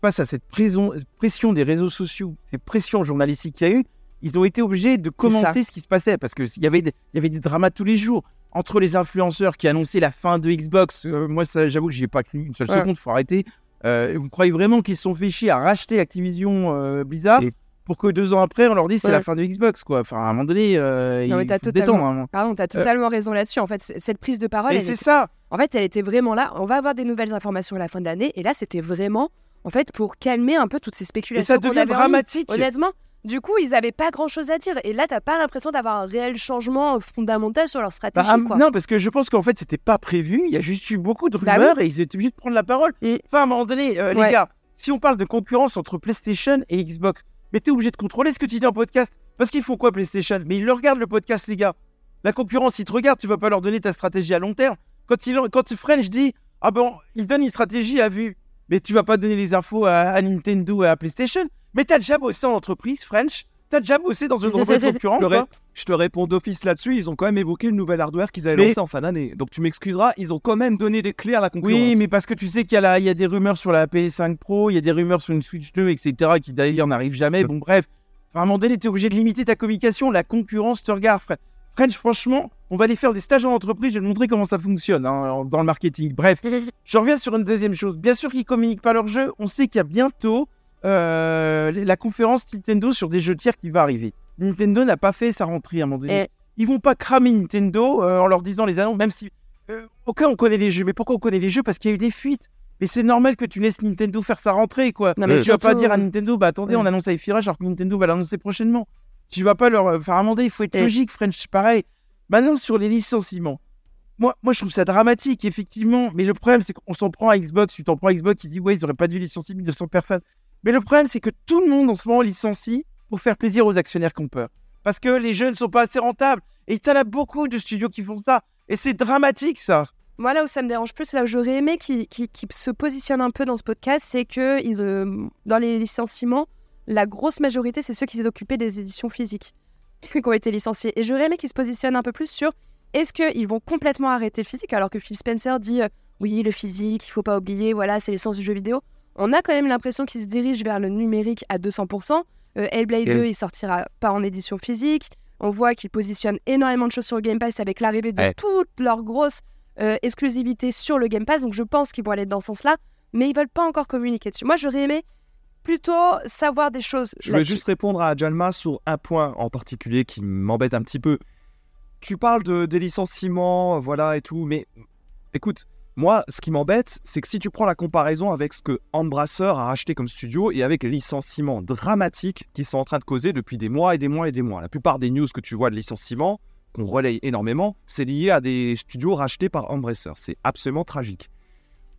face à cette prison- pression des réseaux sociaux, cette pression journalistique qu'il y a eu, ils ont été obligés de commenter ce qui se passait parce qu'il y, avait des- il y avait des dramas tous les jours. Entre les influenceurs qui annonçaient la fin de Xbox, euh, moi, ça, j'avoue que j'y ai pas cru une seule Ouais. seconde, faut arrêter. Euh, vous croyez vraiment qu'ils se sont fait chier à racheter Activision euh, Blizzard Et- pour que deux ans après, on leur dise c'est Ouais. la fin de Xbox, quoi? Enfin, à un moment donné, euh, Non, mais il t'as faut totalement- détendre. hein. Pardon, tu as totalement raison là-dessus. En fait, cette prise de parole, Et c'est était- ça. en fait, elle était vraiment là. On va avoir des nouvelles informations à la fin de l'année. Et là, c'était vraiment, en fait, pour calmer un peu toutes ces Et spéculations. ça qu'on devient dramatique. Honnêtement, du coup, ils avaient pas grand-chose à dire. Et là, t'as pas l'impression d'avoir un réel changement fondamental sur leur Bah, stratégie. ah, quoi. non, parce que je pense qu'en fait, c'était pas prévu. Il y a juste eu beaucoup de Bah rumeurs et ils étaient obligés de prendre la parole. Et- Enfin, à un moment donné, euh, Ouais. les gars, si on parle de concurrence entre PlayStation et Xbox, mais t'es obligé de contrôler ce que tu dis en podcast. Parce qu'ils font quoi, PlayStation? Mais ils le regardent, le podcast, les gars. La concurrence, ils te regardent, tu vas pas leur donner ta stratégie à long terme. Quand, il, quand French dit, ah bon, il donne une stratégie à vue, mais tu vas pas donner les infos à, à Nintendo et à PlayStation. Mais t'as déjà bossé en entreprise, French? T'as déjà bossé dans une concurrence J'aurais- quoi Je te réponds d'office là-dessus, ils ont quand même évoqué le nouvel hardware qu'ils avaient Mais- lancé en fin d'année. Donc tu m'excuseras, ils ont quand même donné des clés à la concurrence. Oui, mais parce que tu sais qu'il y, la- y a des rumeurs sur la PS5 Pro, il y a des rumeurs sur une Switch 2, etc., qui d'ailleurs n'arrivent jamais. Bon, bref, à un moment donné, tu es obligé de limiter ta communication. La concurrence te regarde, French. French, franchement, on va aller faire des stages en entreprise, je vais te montrer comment ça fonctionne hein, dans le marketing. Bref, je reviens sur une deuxième chose. Bien sûr qu'ils communiquent pas leur jeu. On sait qu'il y a bientôt la conférence Nintendo sur des jeux tiers qui va arriver. Nintendo n'a pas fait sa rentrée à un moment donné. Et- Ils vont pas cramer Nintendo euh, en leur disant les annonces, même si. Euh, ok, on connaît les jeux, mais pourquoi on connaît les jeux? Parce qu'il y a eu des fuites. Mais c'est normal que tu laisses Nintendo faire sa rentrée, quoi. Non, mais tu vas pas surtout- dire à Nintendo, bah attendez, on annonce Hi-Fi Rush alors que Nintendo va l'annoncer prochainement. Tu vas pas leur euh, faire amender, il faut être Et- logique, French, pareil. Maintenant, sur les licenciements. Moi, moi, je trouve ça dramatique, effectivement. Mais le problème, c'est qu'on s'en prend à Xbox. Tu t'en prends à Xbox qui dit, ouais, ils auraient pas dû licencier 1200 personnes. Mais le problème, c'est que tout le monde en ce moment licencie pour faire plaisir aux actionnaires qui ont peur. Parce que les jeux ne sont pas assez rentables. Et il y en a beaucoup de studios qui font ça. Et c'est dramatique, ça. Moi, là où ça me dérange plus, là où j'aurais aimé qu'ils se positionnent un peu dans ce podcast, c'est que euh, dans les licenciements, la grosse majorité, c'est ceux qui s'occupaient des éditions physiques qui ont été licenciés. Et j'aurais aimé qu'ils se positionnent un peu plus sur est-ce qu'ils vont complètement arrêter le physique? Alors que Phil Spencer dit euh, oui, le physique, il faut pas oublier, voilà, c'est l'essence du jeu vidéo. On a quand même l'impression qu'ils se dirigent vers le numérique à 200%. Euh, Hellblade Et- 2, il sortira pas en édition physique. On voit qu'ils positionnent énormément de choses sur le Game Pass avec l'arrivée de Ouais. toutes leurs grosses euh, exclusivité sur le Game Pass, donc je pense qu'ils vont aller dans ce sens-là, mais ils veulent pas encore communiquer dessus. Moi, j'aurais aimé plutôt savoir des choses. Je là-dessus. juste répondre à Jalma sur un point en particulier qui m'embête un petit peu. Tu parles de, des licenciements, voilà et tout, mais écoute, moi, ce qui m'embête, c'est que si tu prends la comparaison avec ce que Embracer a racheté comme studio et avec les licenciements dramatiques qui sont en train de causer depuis des mois et des mois et des mois. La plupart des news que tu vois de licenciements, qu'on relaye énormément, c'est lié à des studios rachetés par Embracer. C'est absolument tragique.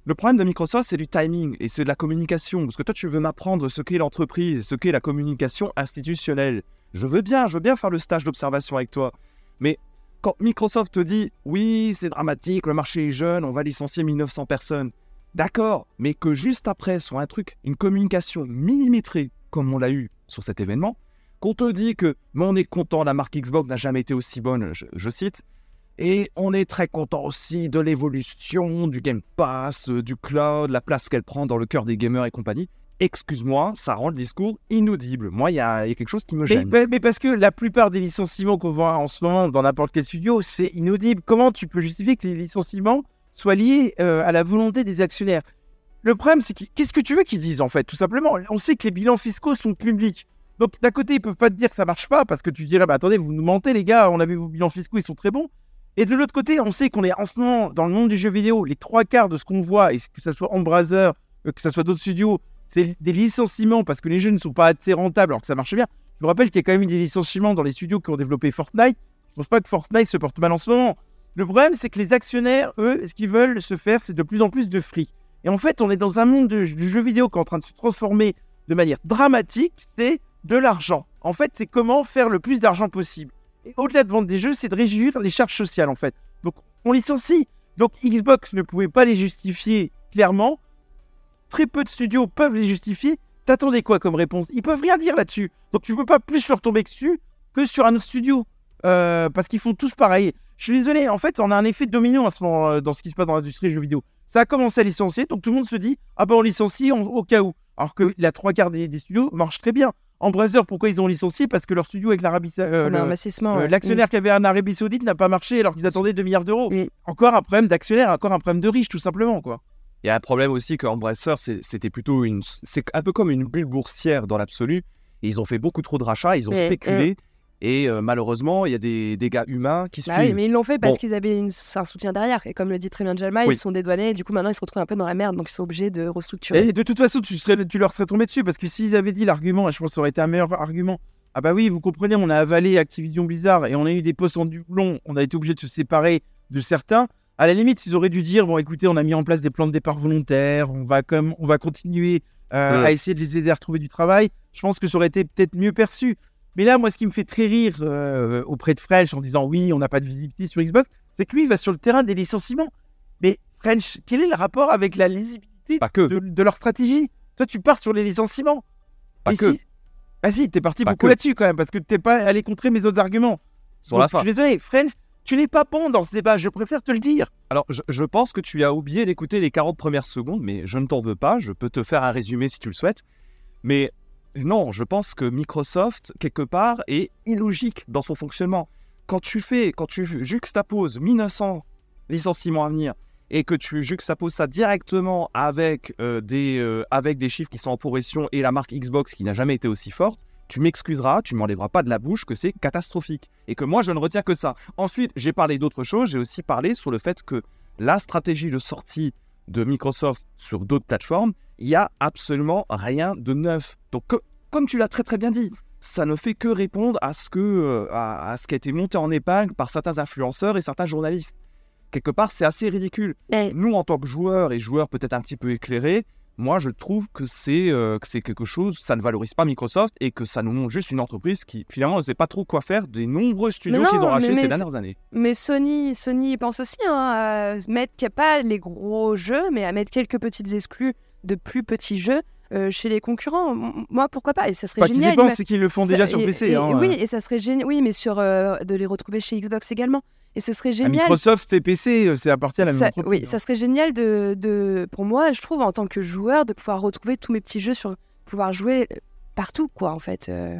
Le problème de Microsoft, c'est du timing et c'est de la communication. Parce que toi, tu veux m'apprendre ce qu'est l'entreprise ce qu'est la communication institutionnelle. Je veux bien, je veux bien faire le stage d'observation avec toi. Mais quand Microsoft te dit oui, c'est dramatique, le marché est jeune, on va licencier 1900 personnes. D'accord, mais que juste après, sur un truc, une communication millimétrée, comme on l'a eu sur cet événement, qu'on te dit que mais on est content, la marque Xbox n'a jamais été aussi bonne, je, je cite, et on est très content aussi de l'évolution du Game Pass, euh, du cloud, la place qu'elle prend dans le cœur des gamers et compagnie. Excuse-moi, ça rend le discours inaudible. Moi, il y, a il y a quelque chose qui me gêne. mais- mais parce que la plupart des licenciements qu'on voit en ce moment dans n'importe quel studio, c'est inaudible. Comment tu peux justifier que les licenciements soient liés euh, à la volonté des actionnaires? Le problème, c'est que- qu'est-ce que tu veux qu'ils disent en fait Tout simplement, on sait que les bilans fiscaux sont publics. Donc d'un côté, ils peuvent pas te dire que ça marche pas parce que tu dirais, bah attendez, vous nous mentez les gars, on a vu vos bilans fiscaux, ils sont très bons. Et de l'autre côté, on sait qu'on est en ce moment dans le monde du jeu vidéo, les trois quarts de ce qu'on voit, et que ce soit Embracer, euh, que ce soit d'autres studios, c'est des licenciements parce que les jeux ne sont pas assez rentables alors que ça marche bien. Je vous rappelle qu'il y a quand même eu des licenciements dans les studios qui ont développé Fortnite. Je pense pas que Fortnite se porte mal en ce moment. Le problème, c'est que les actionnaires, eux, ce qu'ils veulent se faire, c'est de plus en plus de fric. Et en fait, on est dans un monde de- du jeu vidéo qui est en train de se transformer de manière dramatique, c'est de l'argent. En fait, c'est comment faire le plus d'argent possible. Et au-delà de vendre des jeux, c'est de réduire les charges sociales, en fait. Donc, on licencie. Donc, Xbox ne pouvait pas les justifier clairement. Très peu de studios peuvent les justifier. T'attendais quoi comme réponse? Ils peuvent rien dire là-dessus. Donc, tu peux pas plus leur tomber dessus que sur un autre studio. Euh, parce qu'ils font tous pareil. Je suis désolé, en fait, on a un effet de domino en ce moment euh, dans ce qui se passe dans l'industrie du jeu vidéo. Ça a commencé à licencier, donc tout le monde se dit Ah ben on licencie on- au cas où. Alors que la trois quarts des, des studios marchent très bien. Embracer, pourquoi ils ont licencié? Parce que leur studio avec l'Arabie euh, On a un le- investissement. euh, ouais. L'actionnaire qui avait un Arabie Saoudite n'a pas marché alors qu'ils attendaient 2 milliards d'euros. Mm. Encore un problème d'actionnaire, encore un problème de riche, tout simplement. quoi. Il y a un problème aussi que Embracer, c'était plutôt une. C'est un peu comme une bulle boursière dans l'absolu. Et ils ont fait beaucoup trop de rachats, ils ont Mais, spéculé. Et euh, malheureusement, il y a des dégâts humains qui Bah oui, mais ils l'ont fait parce Bon. qu'ils avaient une- un soutien derrière. Et comme le dit très bien Jalma, Oui. ils se sont dédouanés. Et du coup, maintenant, ils se retrouvent un peu dans la merde. Donc, ils sont obligés de restructurer. Et de toute façon, tu, serais- tu leur serais tombé dessus parce que s'ils avaient dit l'argument, je pense que ça aurait été un meilleur argument. Ah bah oui, vous comprenez, on a avalé Activision Blizzard et on a eu des postes en doublon, on a été obligé de se séparer de certains. À la limite, ils auraient dû dire bon, écoutez, on a mis en place des plans de départ volontaires, on va comme, on va continuer euh, Ouais. à essayer de les aider à retrouver du travail. Je pense que ça aurait été peut-être mieux perçu. Mais là, moi, ce qui me fait très rire euh, auprès de French en disant oui, on n'a pas de visibilité sur Xbox, c'est que lui, il va sur le terrain des licenciements. Mais French, quel est le rapport avec la lisibilité que. de, de leur stratégie? Toi, tu pars sur les licenciements. Pas Et que. si- Vas-y, t'es parti Pas beaucoup là-dessus quand même, parce que t'es pas allé contrer mes autres arguments. sur la fin. Je suis désolé, French, tu n'es pas bon dans ce débat, je préfère te le dire. Alors, je, pense que tu as oublié d'écouter les 40 premières secondes, mais je ne t'en veux pas. Je peux te faire un résumé si tu le souhaites. Mais non, je pense que Microsoft, quelque part, est illogique dans son fonctionnement. Quand tu fais, quand tu juxtaposes 1900 licenciements à venir et que tu juxtaposes ça directement avec, euh, des, euh, avec des chiffres qui sont en progression et la marque Xbox qui n'a jamais été aussi forte, tu m'excuseras, tu m'enlèveras pas de la bouche que c'est catastrophique. Et que moi, je ne retiens que ça. Ensuite, j'ai parlé d'autres choses. J'ai aussi parlé sur le fait que la stratégie de sortie de Microsoft sur d'autres plateformes, il n'y a absolument rien de neuf. Donc, co- comme tu l'as très très bien dit, ça ne fait que répondre à ce, que, euh, à, à ce qui a été monté en épingle par certains influenceurs et certains journalistes. Quelque part, c'est assez ridicule. Nous, en tant que joueurs et joueurs peut-être un petit peu éclairés, moi, je trouve que c'est euh, que c'est quelque chose, ça ne valorise pas Microsoft et que ça nous montre juste une entreprise qui, finalement, ne sait pas trop quoi faire des nombreux studios qu'ils ont rachetés ces dernières années. Mais Sony, Sony pense aussi hein, à mettre qu'il y a pas les gros jeux, mais à mettre quelques petites exclus de plus petits jeux euh, chez les concurrents. Moi, pourquoi pas? Et ça serait Pas qu'ils génial. pensent, c'est qu'ils le font ça- déjà sur et- PC. et- hein, oui, et ça serait génial. Oui, mais sur euh, de les retrouver chez Xbox également. Et ce serait À génial. Microsoft et PC, euh, c'est appartient à la même Ça- entreprise. oui, hein. ça serait génial de, de, pour moi, je trouve, en tant que joueur, de pouvoir retrouver tous mes petits jeux sur pouvoir jouer euh, partout, quoi, en fait. euh.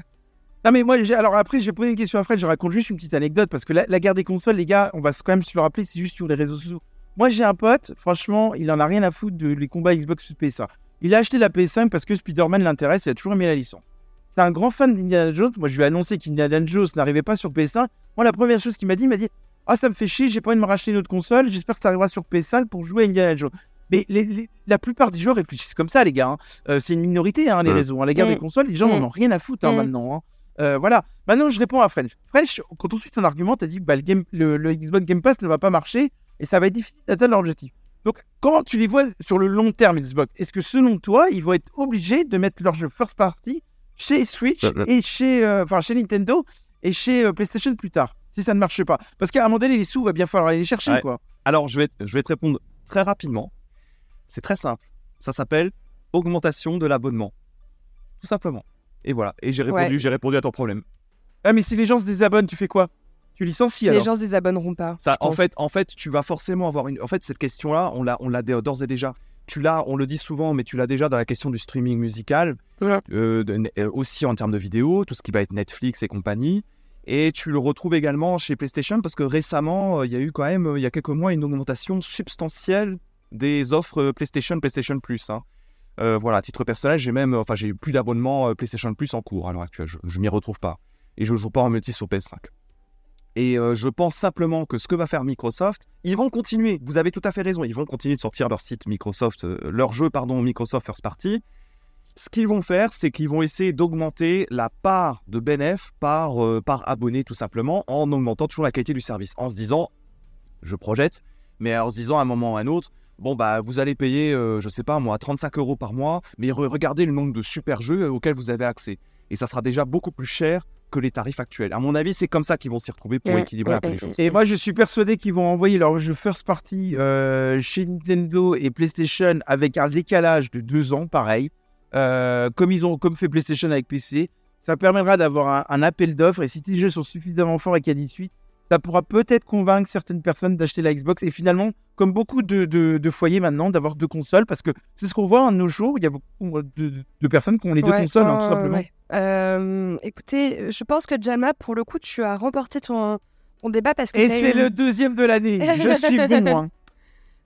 Non mais moi, j'ai- alors après, j'ai posé une question à Fred, je raconte juste une petite anecdote, parce que la, la guerre des consoles, les gars, on va quand même se le rappeler, c'est juste sur les réseaux sociaux. Moi, j'ai un pote, franchement, il en a rien à foutre de les combats Xbox sur PS1. Il a acheté la PS5 parce que Spider-Man l'intéresse, il a toujours aimé la licence. C'est un grand fan d'Indiana Jones, moi je lui ai annoncé qu'Indiana Jones n'arrivait pas sur PS1. Moi, la première chose qu'il m'a dit, il m'a dit Ah, ça me fait chier, j'ai pas envie de me racheter une autre console, j'espère que ça arrivera sur PS5 pour jouer à Indiana Jones. Mais les- les- la plupart des joueurs réfléchissent comme ça, les gars. hein. Euh, c'est une minorité, hein, les Mm. réseaux. hein. La guerre Mm. des consoles, les gens Mm. n'en ont rien à foutre hein, Mm. maintenant. hein. Euh, voilà. Maintenant, je réponds à French. French, quand on suit ton argument, tu as dit bah, le, game- le- le Xbox Game Pass ne va pas marcher et ça va être difficile d'atteindre leur objectif. Donc, comment tu les vois sur le long terme, Xbox? Est-ce que selon toi, ils vont être obligés de mettre leur jeu first party chez Switch et chez, euh, enfin, chez Nintendo et chez PlayStation plus tard? Si ça ne marche pas Parce qu'à un moment donné, les sous, va bien falloir aller les chercher. Ouais. quoi. Alors, je vais, te- je vais te répondre très rapidement. C'est très simple. Ça s'appelle augmentation de l'abonnement. Tout simplement. Et voilà. Et j'ai répondu, Ouais. j'ai répondu à ton problème. Ah, mais si les gens se désabonnent, tu fais quoi? Tu licencies Les alors? gens se désabonneront pas. Ça, en pense. fait, en fait, tu vas forcément avoir une. En fait, cette question-là, on l'a, on l'a dé- d'ores et déjà. Tu l'as, on le dit souvent, mais tu l'as déjà dans la question du streaming musical, Ouais. euh, de- euh, aussi en termes de vidéos, tout ce qui va être Netflix et compagnie. Et tu le retrouves également chez PlayStation parce que récemment, euh, il y a eu quand même, euh, il y a quelques mois, une augmentation substantielle des offres euh, PlayStation, PlayStation Plus. hein. Voilà, à titre personnel, j'ai même, enfin, j'ai plus d'abonnement PlayStation Plus en cours à l'heure actuelle. Je, je m'y retrouve pas et je joue pas en multi sur PS5. Et je pense simplement que ce que va faire Microsoft, ils vont continuer. Vous avez tout à fait raison. Ils vont continuer de sortir leur site Microsoft, leur jeu, pardon, Microsoft First Party. Ce qu'ils vont faire, c'est qu'ils vont essayer d'augmenter la part de bénéf par, euh, par abonné, tout simplement, en augmentant toujours la qualité du service. En se disant, je projette, mais en se disant à un moment ou à un autre, bon, bah, vous allez payer, euh, je sais pas moi, 35 euros par mois, mais re- regardez le nombre de super jeux auxquels vous avez accès. Et ça sera déjà beaucoup plus cher que les tarifs actuels. À mon avis, c'est comme ça qu'ils vont s'y retrouver pour équilibrer un peu les choses. Et moi, je suis persuadé qu'ils vont envoyer leur jeu first party euh, chez Nintendo et PlayStation avec un décalage de deux ans, pareil, Euh, comme ils ont comme fait PlayStation avec PC. Ça permettra d'avoir un, un appel d'offres et si tes jeux sont suffisamment forts et qu'il y a des suites, ça pourra peut-être convaincre certaines personnes d'acheter la Xbox et finalement, comme beaucoup de, de- de foyers maintenant, d'avoir deux consoles parce que c'est ce qu'on voit de nos jours. Il y a beaucoup de, de personnes qui ont les deux Ouais, consoles, hein, tout simplement. ouais. Euh, écoutez, je pense que Jalma, pour le coup, tu as remporté ton, ton débat parce que Et c'est eu le deuxième de l'année. Je suis bon. hein.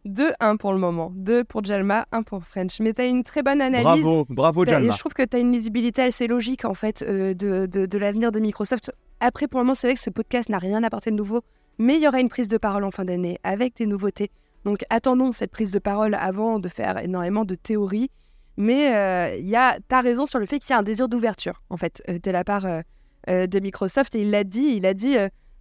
2-1 pour le moment. 2 pour Jalma, 1 pour French. Mais tu as une très bonne analyse. Bravo, bravo Jalma. Je trouve que tu as une lisibilité assez logique en fait euh, de, de, de l'avenir de Microsoft. Après, pour le moment, c'est vrai que ce podcast n'a rien apporté de nouveau, mais il y aura une prise de parole en fin d'année avec des nouveautés. Donc attendons cette prise de parole avant de faire énormément de théories. Mais euh, tu as raison sur le fait qu'il y a un désir d'ouverture en fait euh, de la part euh, de Microsoft. Et il l'a dit, il a dit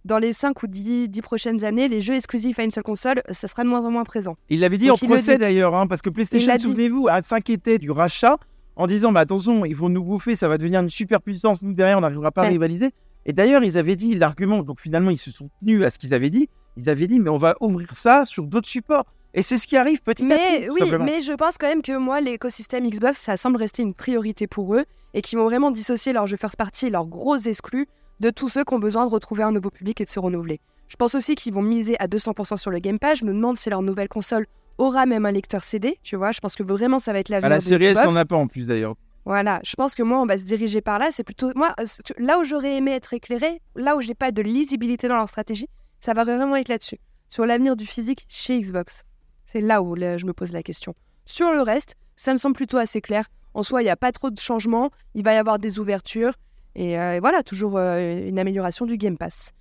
dans les 5 ou 10, 10 prochaines années, les jeux exclusifs à une seule console, ça sera de moins en moins présent. Il l'avait dit Donc, en procès d'ailleurs, hein, parce que PlayStation, souvenez-vous, s'inquiétait du rachat en disant mais attention, ils vont nous bouffer, ça va devenir une super puissance, nous derrière on n'arrivera pas à rivaliser. Et d'ailleurs, ils avaient dit l'argument, donc finalement ils se sont tenus à ce qu'ils avaient dit. Ils avaient dit mais on va ouvrir ça sur d'autres supports. Et c'est ce qui arrive petit à petit. Mais oui, simplement. mais je pense quand même que moi, l'écosystème Xbox, ça semble rester une priorité pour eux et qu'ils vont vraiment dissocier leurs jeux first party et leurs gros exclus de tous ceux qui ont besoin de retrouver un nouveau public et de se renouveler. Je pense aussi qu'ils vont miser à 200% sur le Game Pass. Je me demande si leur nouvelle console aura même un lecteur CD, tu vois. Je pense que vraiment ça va être l'avenir À la série S, on n'a pas en plus d'ailleurs. Voilà, je pense que moi, on va se diriger par là. C'est plutôt moi, euh, là où j'aurais aimé être éclairé, là où j'ai pas de lisibilité dans leur stratégie, ça va vraiment être là-dessus, sur l'avenir du physique chez Xbox. C'est là où là, je me pose la question. Sur le reste, ça me semble plutôt assez clair. En soi, il n'y a pas trop de changements. Il va y avoir des ouvertures et, euh, et voilà, toujours euh, une amélioration du Game Pass.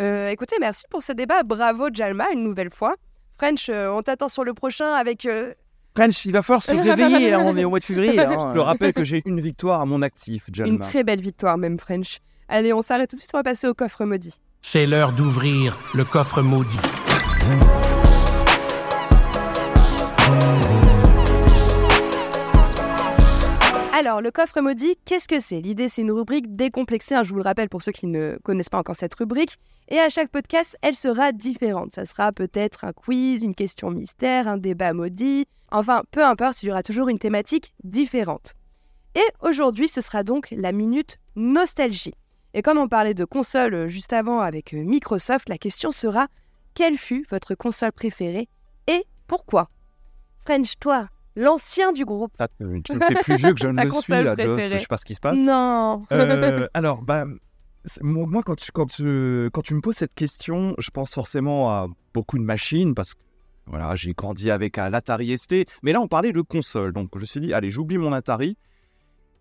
Euh, écoutez, merci pour ce débat. Bravo Jalma une nouvelle fois. French, euh, on t'attend sur le prochain avec. euh, French, il va falloir se réveiller. hein, on est au mois de février. hein. Je te rappelle que j'ai une victoire à mon actif, Une Jalma. très belle victoire, même French. Allez, on s'arrête tout de suite, on va passer au coffre maudit. C'est l'heure d'ouvrir le coffre maudit. Alors, le coffre maudit, qu'est-ce que c'est? L'idée, c'est une rubrique décomplexée, hein, je vous le rappelle pour ceux qui ne connaissent pas encore cette rubrique. Et à chaque podcast, elle sera différente. Ça sera peut-être un quiz, une question mystère, un débat maudit. Enfin, peu importe, il y aura toujours une thématique différente. Et aujourd'hui, ce sera donc la minute nostalgie. Et comme on parlait de console juste avant avec Microsoft, la question sera quelle fut votre console préférée et pourquoi? French, toi, l'ancien du groupe. Ah, tu me fais plus vieux que je ne le suis, là, Joss. Je sais pas ce qui se passe. Non Euh, alors, bah, moi, quand, tu, quand, tu, quand tu me poses cette question, je pense forcément à beaucoup de machines parce que voilà, j'ai grandi avec un l'Atari ST. Mais là, on parlait de console. Donc, je me suis dit, allez, j'oublie mon Atari.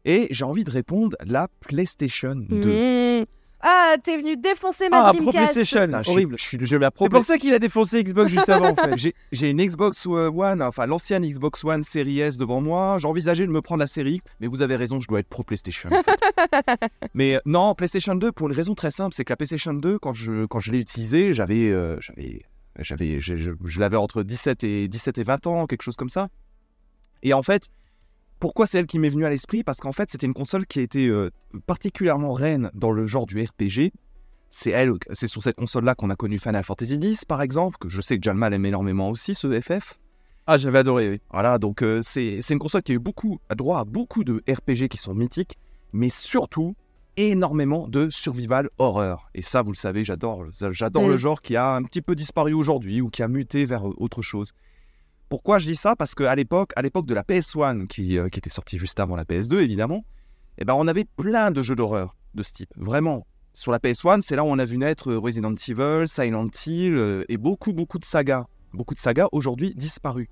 Et j'ai envie de répondre la PlayStation 2. Mmh. Ah, t'es venu défoncer ma Ah, Pro. PlayStation, Putain, je suis- horrible. Je suis je la C'est pour ça qu'il a défoncé Xbox juste avant en fait. J'ai j'ai une Xbox One, enfin l'ancienne Xbox One Series S devant moi. J'envisageais de me prendre la série X, mais vous avez raison, je dois être pro PlayStation. en fait. mais euh, non, PlayStation 2 pour une raison très simple, c'est que la PlayStation 2, quand je, quand je l'ai utilisée, j'avais, euh, j'avais, j'avais, je, je- je l'avais entre 17 et 17 et 20 ans, quelque chose comme ça. Et en fait, pourquoi c'est elle qui m'est venue à l'esprit? Parce qu'en fait, c'était une console qui a été euh, particulièrement reine dans le genre du RPG. C'est elle, c'est sur cette console-là qu'on a connu Final Fantasy X, par exemple, que je sais que Jalmal aime énormément aussi, ce FF. Ah, j'avais adoré, oui. Voilà, donc euh, c'est c'est une console qui a eu beaucoup, a droit à beaucoup de RPG qui sont mythiques, mais surtout énormément de survival horreur. Et ça, vous le savez, j'adore, j'adore le genre qui a un petit peu disparu aujourd'hui ou qui a muté vers euh, autre chose. Pourquoi je dis ça? Parce qu'à l'époque, à l'époque de la PS1, qui, euh, qui était sortie juste avant la PS2, évidemment, eh ben, on avait plein de jeux d'horreur de ce type. Vraiment. Sur la PS1, c'est là où on a vu naître euh, Resident Evil, Silent Hill euh, et beaucoup, beaucoup de sagas. Beaucoup de sagas aujourd'hui disparues.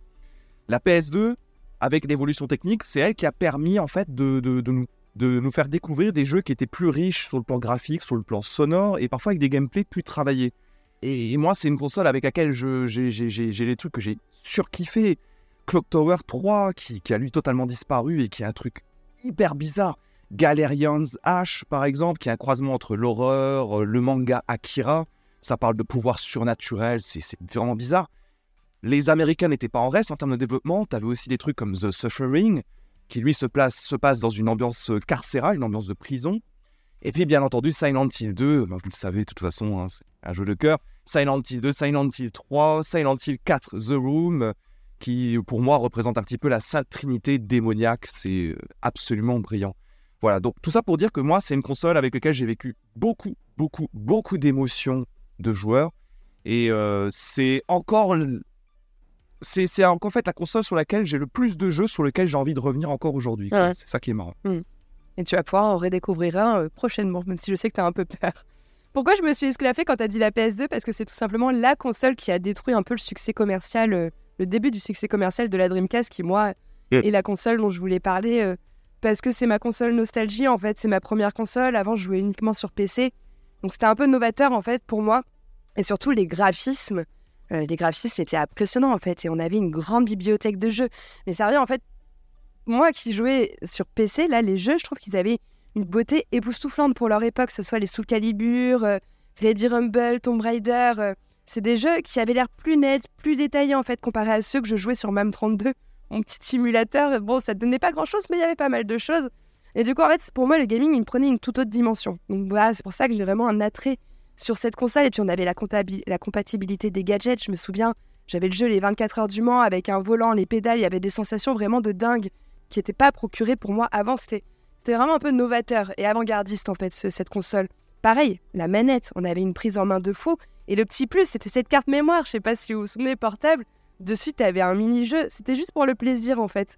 La PS2, avec l'évolution technique, c'est elle qui a permis en fait de nous, de nous faire découvrir des jeux qui étaient plus riches sur le plan graphique, sur le plan sonore et parfois avec des gameplays plus travaillés. Et, moi, c'est une console avec laquelle j'ai des trucs que j'ai surkiffé. Clock Tower 3, qui, a lui totalement disparu et qui est un truc hyper bizarre. Galerian's Ash, par exemple, qui est un croisement entre l'horreur, euh, le manga Akira. Ça parle de pouvoir surnaturel, c'est c'est vraiment bizarre. Les Américains n'étaient pas en reste en termes de développement. Tu avais aussi des trucs comme The Suffering, qui lui se, place, se passe dans une ambiance euh, carcérale, une ambiance de prison. Et puis, bien entendu, Silent Hill 2, ben, vous le savez de toute façon, hein, c'est un jeu de cœur. Silent Hill 2, Silent Hill 3, Silent Hill 4, The Room, qui pour moi représente un petit peu la sainte trinité démoniaque. C'est euh, absolument brillant. Voilà, donc tout ça pour dire que moi, c'est une console avec laquelle j'ai vécu beaucoup, beaucoup, beaucoup d'émotions de joueurs. Et euh, c'est encore. C'est c'est en fait la console sur laquelle j'ai le plus de jeux sur lesquels j'ai envie de revenir encore aujourd'hui. Ouais. C'est ça qui est marrant. Et tu vas pouvoir en redécouvrir un euh, prochainement, même si je sais que t'as un peu peur. Pourquoi je me suis esclaffée quand t'as dit la PS2 Parce que c'est tout simplement la console qui a détruit un peu le succès commercial, euh, le début du succès commercial de la Dreamcast, qui moi Mm. est la console dont je voulais parler. euh, parce que c'est ma console nostalgie, en fait, c'est ma première console. Avant, je jouais uniquement sur PC. Donc c'était un peu novateur, en fait, pour moi. Et surtout, les graphismes. euh, les graphismes étaient impressionnants, en fait. Et on avait une grande bibliothèque de jeux. Mais sérieux, en fait, moi qui jouais sur PC, là, les jeux, je trouve qu'ils avaient une beauté époustouflante pour leur époque, que ce soit les Soul Calibur, euh, Ready Rumble, Tomb Raider. euh, c'est des jeux qui avaient l'air plus nets, plus détaillés en fait, comparé à ceux que je jouais sur MAM32, mon petit simulateur. Bon, ça donnait pas grand chose, mais il y avait pas mal de choses. Et du coup, en fait, pour moi, le gaming, il prenait une toute autre dimension. Donc voilà, c'est pour ça que j'ai vraiment un attrait sur cette console. Et puis, on avait la, la compatibilité des gadgets. Je me souviens, j'avais le jeu les 24 heures du Mans avec un volant, les pédales. Il y avait des sensations vraiment de dingue qui n'étaient pas procurées pour moi avant. C'était vraiment un peu novateur et avant-gardiste en fait ce- cette console. pareil, la manette, on avait une prise en main de fou. Et le petit plus, c'était cette carte mémoire, je sais pas si vous vous souvenez, portable. Dessus, tu avais un mini-jeu. C'était juste pour le plaisir, en fait.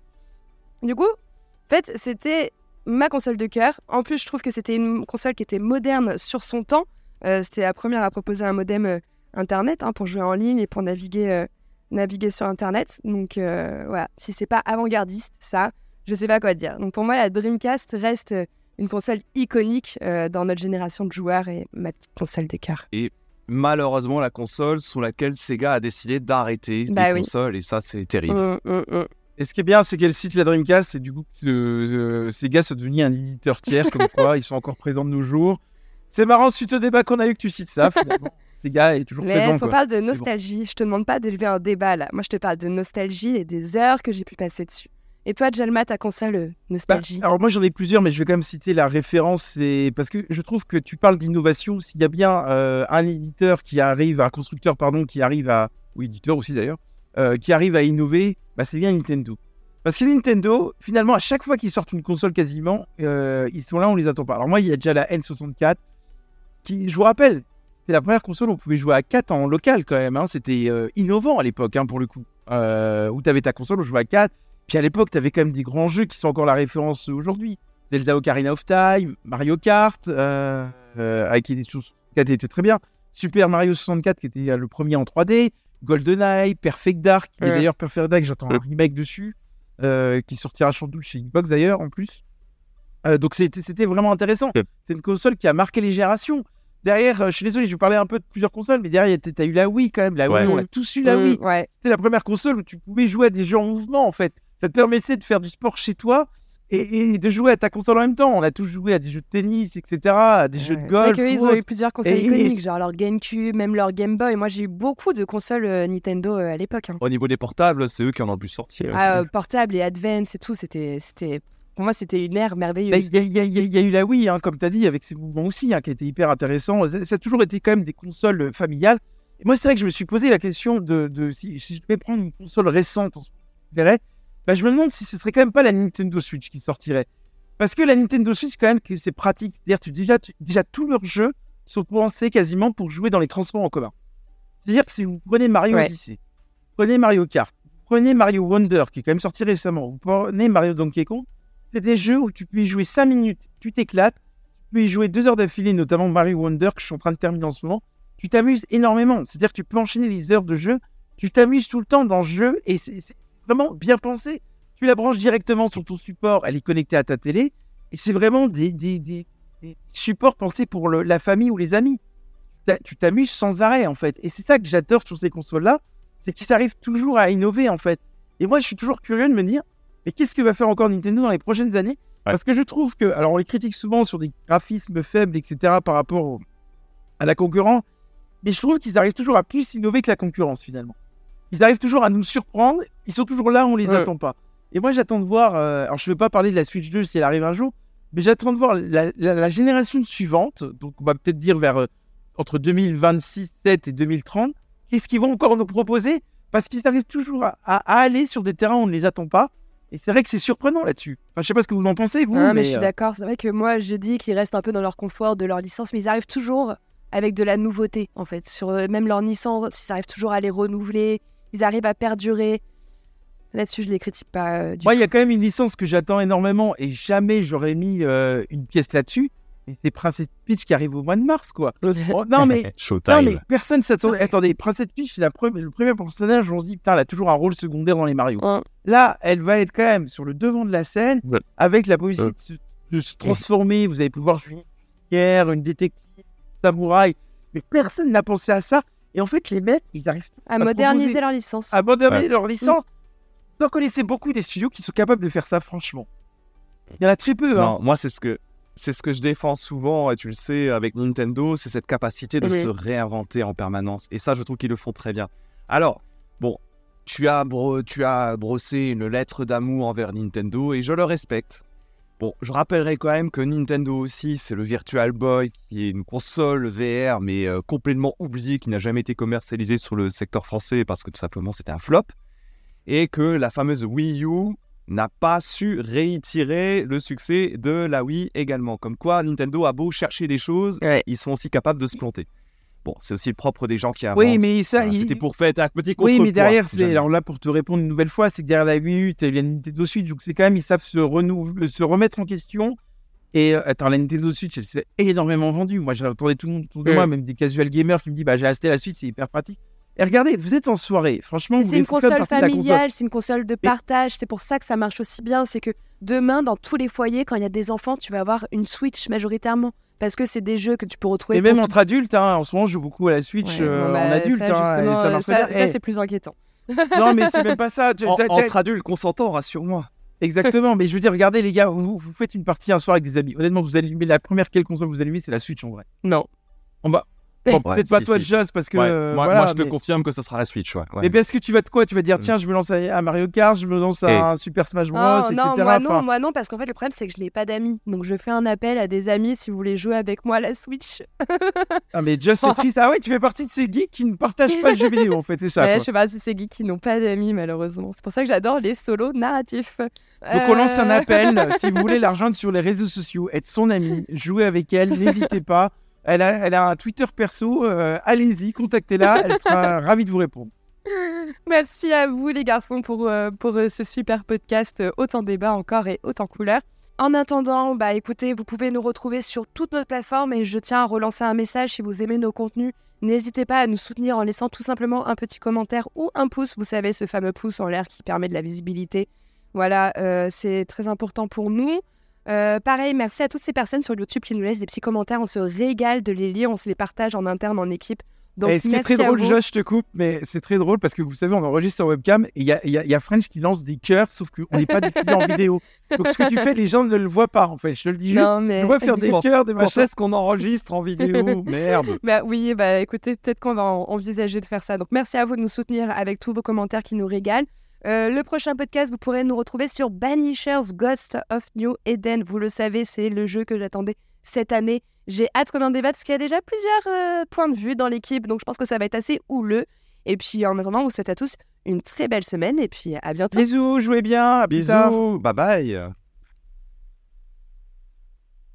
Du coup, en fait, c'était ma console de cœur. En plus, je trouve que c'était une console qui était moderne sur son temps. Euh, c'était la première à proposer un modem euh, Internet hein, pour jouer en ligne et pour naviguer, euh, naviguer sur Internet. Donc voilà, si c'est pas avant-gardiste, ça, je sais pas quoi dire. Donc pour moi, la Dreamcast reste une console iconique dans notre génération de joueurs et ma petite console de cœur. Et malheureusement, la console sous laquelle Sega a décidé d'arrêter Bah les oui. consoles, et ça, c'est terrible. Hum, hum, hum. Et ce qui est bien, c'est qu'elle cite la Dreamcast, et du coup, euh, euh, Sega sont devenus un éditeur tiers, comme quoi ils sont encore présents de nos jours. C'est marrant, suite au débat qu'on a eu, que tu cites ça, finalement. Sega est toujours présent. Laisse, on quoi. parle de nostalgie. Je te demande pas d'élever un débat là. Moi, je te parle de nostalgie et des heures que j'ai pu passer dessus. Et toi, Jalma, ta console euh, Bah, nostalgie alors moi j'en ai plusieurs, mais je vais quand même citer la référence, c'est parce que je trouve que tu parles d'innovation. S'il y a bien euh, un éditeur qui arrive, un constructeur pardon, qui arrive à, ou éditeur aussi d'ailleurs, euh, qui arrive à innover, bah, c'est bien Nintendo. Parce que Nintendo, finalement, à chaque fois qu'ils sortent une console quasiment, euh, ils sont là, on les attend pas. Alors moi, il y a déjà la N64, qui, je vous rappelle, c'était la première console où on pouvait jouer à 4 en local quand même. hein. C'était euh, innovant à l'époque, hein, pour le coup. Euh, où tu avais ta console, on jouait à 4. Puis à l'époque, tu avais quand même des grands jeux qui sont encore la référence aujourd'hui. Zelda Ocarina of Time, Mario Kart, euh, euh, avec des choses qui étaient très bien. Super Mario 64 qui était euh, le premier en 3D. GoldenEye, Perfect Dark. Et d'ailleurs, Perfect Dark, j'attends un remake dessus. euh, qui sortira sans doute chez Xbox d'ailleurs, en plus. Euh, donc c'était vraiment intéressant. C'est une console qui a marqué les générations. Derrière, euh, je suis désolé, je vais parler un peu de plusieurs consoles, mais derrière, tu as eu la Wii quand même. La Ouais. Wii, on a tous eu la Hum, Wii Ouais. c'était la première console où tu pouvais jouer à des jeux en mouvement en fait. Ça te permettait de faire du sport chez toi et, et de jouer à ta console en même temps. On a tous joué à des jeux de tennis, etc., à des jeux de golf. C'est vrai qu'ils ont eu plusieurs consoles Et- et- iconiques, genre leur GameCube, même leur Game Boy. Moi, j'ai eu beaucoup de consoles euh, Nintendo euh, à l'époque. hein. Au niveau des portables, c'est eux qui en ont le plus sorti. Ah, euh, portable et Advance et tout, c'était, c'était, pour moi, c'était une ère merveilleuse. Il y, a- y a- y a- y a eu la Wii, hein, comme tu as dit, avec ses mouvements aussi, hein, qui était hyper intéressant. Ça, ça a toujours été quand même des consoles euh, familiales. Et moi, c'est vrai que je me suis posé la question de, de si, si je devais prendre une console récente, on se verrait, bah, je me demande si ce serait quand même pas la Nintendo Switch qui sortirait. Parce que la Nintendo Switch, quand même, c'est pratique. C'est-à-dire que déjà, tu- déjà, tous leurs jeux sont pensés quasiment pour jouer dans les transports en commun. C'est-à-dire que si vous prenez Mario Ouais. Odyssey, prenez Mario Kart, prenez Mario Wonder, qui est quand même sorti récemment, vous prenez Mario Donkey Kong, c'est des jeux où tu peux y jouer 5 minutes, tu t'éclates, tu peux y jouer 2 heures d'affilée, notamment Mario Wonder, que je suis en train de terminer en ce moment. Tu t'amuses énormément. C'est-à-dire que tu peux enchaîner les heures de jeu, tu t'amuses tout le temps dans le jeu et c'est vraiment bien pensé. Tu la branches directement sur ton support, elle est connectée à ta télé et c'est vraiment des, des, des- des supports pensés pour le- la famille ou les amis. Tu t'amuses sans arrêt en fait. Et c'est ça que j'adore sur ces consoles-là, c'est qu'ils arrivent toujours à innover en fait. Et moi je suis toujours curieux de me dire, mais qu'est-ce que va faire encore Nintendo dans les prochaines années? Parce que je trouve que, alors on les critique souvent sur des graphismes faibles, etc., par rapport au- à la concurrence, mais je trouve qu'ils arrivent toujours à plus innover que la concurrence finalement. Ils arrivent toujours à nous surprendre, ils sont toujours là, on les Ouais. attend pas. Et moi j'attends de voir, euh, alors je ne vais pas parler de la Switch 2 si elle arrive un jour, mais j'attends de voir la, la- la génération suivante, donc on va peut-être dire vers euh, entre 2026, 7 et 2030, qu'est-ce qu'ils vont encore nous proposer? Parce qu'ils arrivent toujours à, à- à aller sur des terrains où on ne les attend pas. Et c'est vrai que c'est surprenant là-dessus. Enfin, je sais pas ce que vous en pensez, vous. Ah, mais, mais, je suis euh, d'accord. C'est vrai que moi, je dis qu'ils restent un peu dans leur confort de leur licence, mais ils arrivent toujours avec de la nouveauté, en fait. Sur même leur licence, ils arrivent toujours à les renouveler. Ils arrivent à perdurer. Là-dessus, je les critique pas euh, du Moi, il y a quand même une licence que j'attends énormément et jamais j'aurais mis euh, une pièce là-dessus. Et c'est Princess Peach qui arrive au mois de mars, quoi. Oh, non, mais, non, mais personne s'attendait. Attendez, Princess Peach, c'est la pre- le premier personnage où on se dit, putain, elle a toujours un rôle secondaire dans les Mario. Ouais. Là, elle va être quand même sur le devant de la scène Ouais. avec la possibilité Ouais. de, se, de se transformer. Vous allez pouvoir jouer une détective, samouraï. Mais personne n'a pensé à ça. Et en fait, les mecs, ils arrivent À à moderniser proposer- leur licence. à moderniser Ouais. leur licence. Vous en connaissez beaucoup des studios qui sont capables de faire ça, franchement. Il y en a très peu. Hein. Non, moi, c'est ce que. C'est ce que je défends souvent, et tu le sais, avec Nintendo, c'est cette capacité de se réinventer en permanence. Et ça, je trouve qu'ils le font très bien. Alors, bon, tu as, bro- tu as brossé une lettre d'amour envers Nintendo, et je le respecte. Bon, je rappellerai quand même que Nintendo aussi, c'est le Virtual Boy, qui est une console VR, mais euh, complètement oubliée, qui n'a jamais été commercialisée sur le secteur français parce que tout simplement c'était un flop. Et que la fameuse Wii U n'a pas su réitérer le succès de la Wii également. Comme quoi, Nintendo a beau chercher des choses, Ouais. ils sont aussi capables de se planter. Bon, c'est aussi le propre des gens qui inventent. Oui, mais ça, Voilà, il- C'était pour faire un petit Oui, contrepoids. mais derrière, c'est alors là pour te répondre une nouvelle fois, c'est que derrière la Wii U, t'as eu la Nintendo Switch, donc c'est quand même ils savent se renouveler, se remettre en question. Et euh, attends, la Nintendo Switch, elle s'est énormément vendue. Moi, j'entendais tout le monde autour de Mm. moi, même des casual gamers qui me disent, bah j'ai acheté la Switch, c'est hyper pratique. Et regardez, vous êtes en soirée, franchement, vous C'est une console. familiale, c'est une console de partage. C'est pour ça que ça marche aussi bien. C'est que demain, dans tous les foyers, quand il y a des enfants, tu vas avoir une Switch majoritairement. Parce que c'est des jeux que tu peux retrouver. Et même entre adultes, hein, en ce moment, je joue beaucoup à la Switch Ouais, euh, bon, bah, en adulte. ça, hein, ça Eh, c'est plus inquiétant. Non, mais c'est même pas ça. Tu- En- entre adultes consentants, rassure-moi. Exactement, mais je veux dire, regardez les gars, vous, vous faites une partie un soir avec des amis. Honnêtement, vous allumez la première quelle console vous allumez, c'est la Switch en vrai. Non. On va. Ouais, peut-être pas si, toi, si. Joss, parce que. Ouais, euh, moi, voilà, moi, je te confirme que ça sera la Switch. Ouais, ouais. Mais parce que tu vas de quoi? Tu vas dire, Mm. tiens, je me lance à, Mario Kart, je me lance à Eh. un Super Smash Bros, etc. non, moi non, moi non, parce qu'en fait le problème c'est que je n'ai pas d'amis. Donc je fais un appel à des amis si vous voulez jouer avec moi à la Switch. ah, mais Joss, c'est triste. Ah ouais, tu fais partie de ces geeks qui ne partagent pas le jeu vidéo, en fait, c'est ça. Ouais, quoi. je sais pas si c'est geeks qui n'ont pas d'amis malheureusement. C'est pour ça que j'adore les solos narratifs. Donc on lance un Euh, appel, si vous voulez la rejoindre sur les réseaux sociaux, être son ami, jouer avec elle, n'hésitez pas. Elle a, elle a un Twitter perso, euh, allez-y, contactez-la, elle sera ravie de vous répondre. Merci à vous les garçons pour, euh, pour euh, ce super podcast, autant débat encore et autant couleur. En attendant, bah écoutez, vous pouvez nous retrouver sur toutes nos plateformes et je tiens à relancer un message si vous aimez nos contenus. N'hésitez pas à nous soutenir en laissant tout simplement un petit commentaire ou un pouce, vous savez, ce fameux pouce en l'air qui permet de la visibilité. Voilà, euh, c'est très important pour nous. Euh, pareil, merci à toutes ces personnes sur YouTube qui nous laissent des petits commentaires. On se régale de les lire, on se les partage en interne, en équipe. Donc, Et ce qui est très drôle. Josh, je te coupe, mais c'est très drôle parce que vous savez, on enregistre sur webcam et il y a, il y a- il y a French qui lance des cœurs, sauf qu'on n'est pas diffusé en vidéo. Donc ce que tu fais, les gens ne le voient pas en fait. Je te le dis juste. Non, mais... Tu vois faire des cœurs, des Quand machins. qu'on enregistre en vidéo? Merde. Bah oui, bah écoutez, peut-être qu'on va en- envisager de faire ça. Donc merci à vous de nous soutenir avec tous vos commentaires qui nous régalent. Euh, le prochain podcast, vous pourrez nous retrouver sur Banishers Ghost of New Eden. Vous le savez, c'est le jeu que j'attendais cette année. J'ai hâte qu'on en débatte parce qu'il y a déjà plusieurs euh, points de vue dans l'équipe, donc je pense que ça va être assez houleux. Et puis en attendant, on vous souhaite à tous une très belle semaine et puis à bientôt. Bisous, jouez bien, à. Bisous. Bye bye.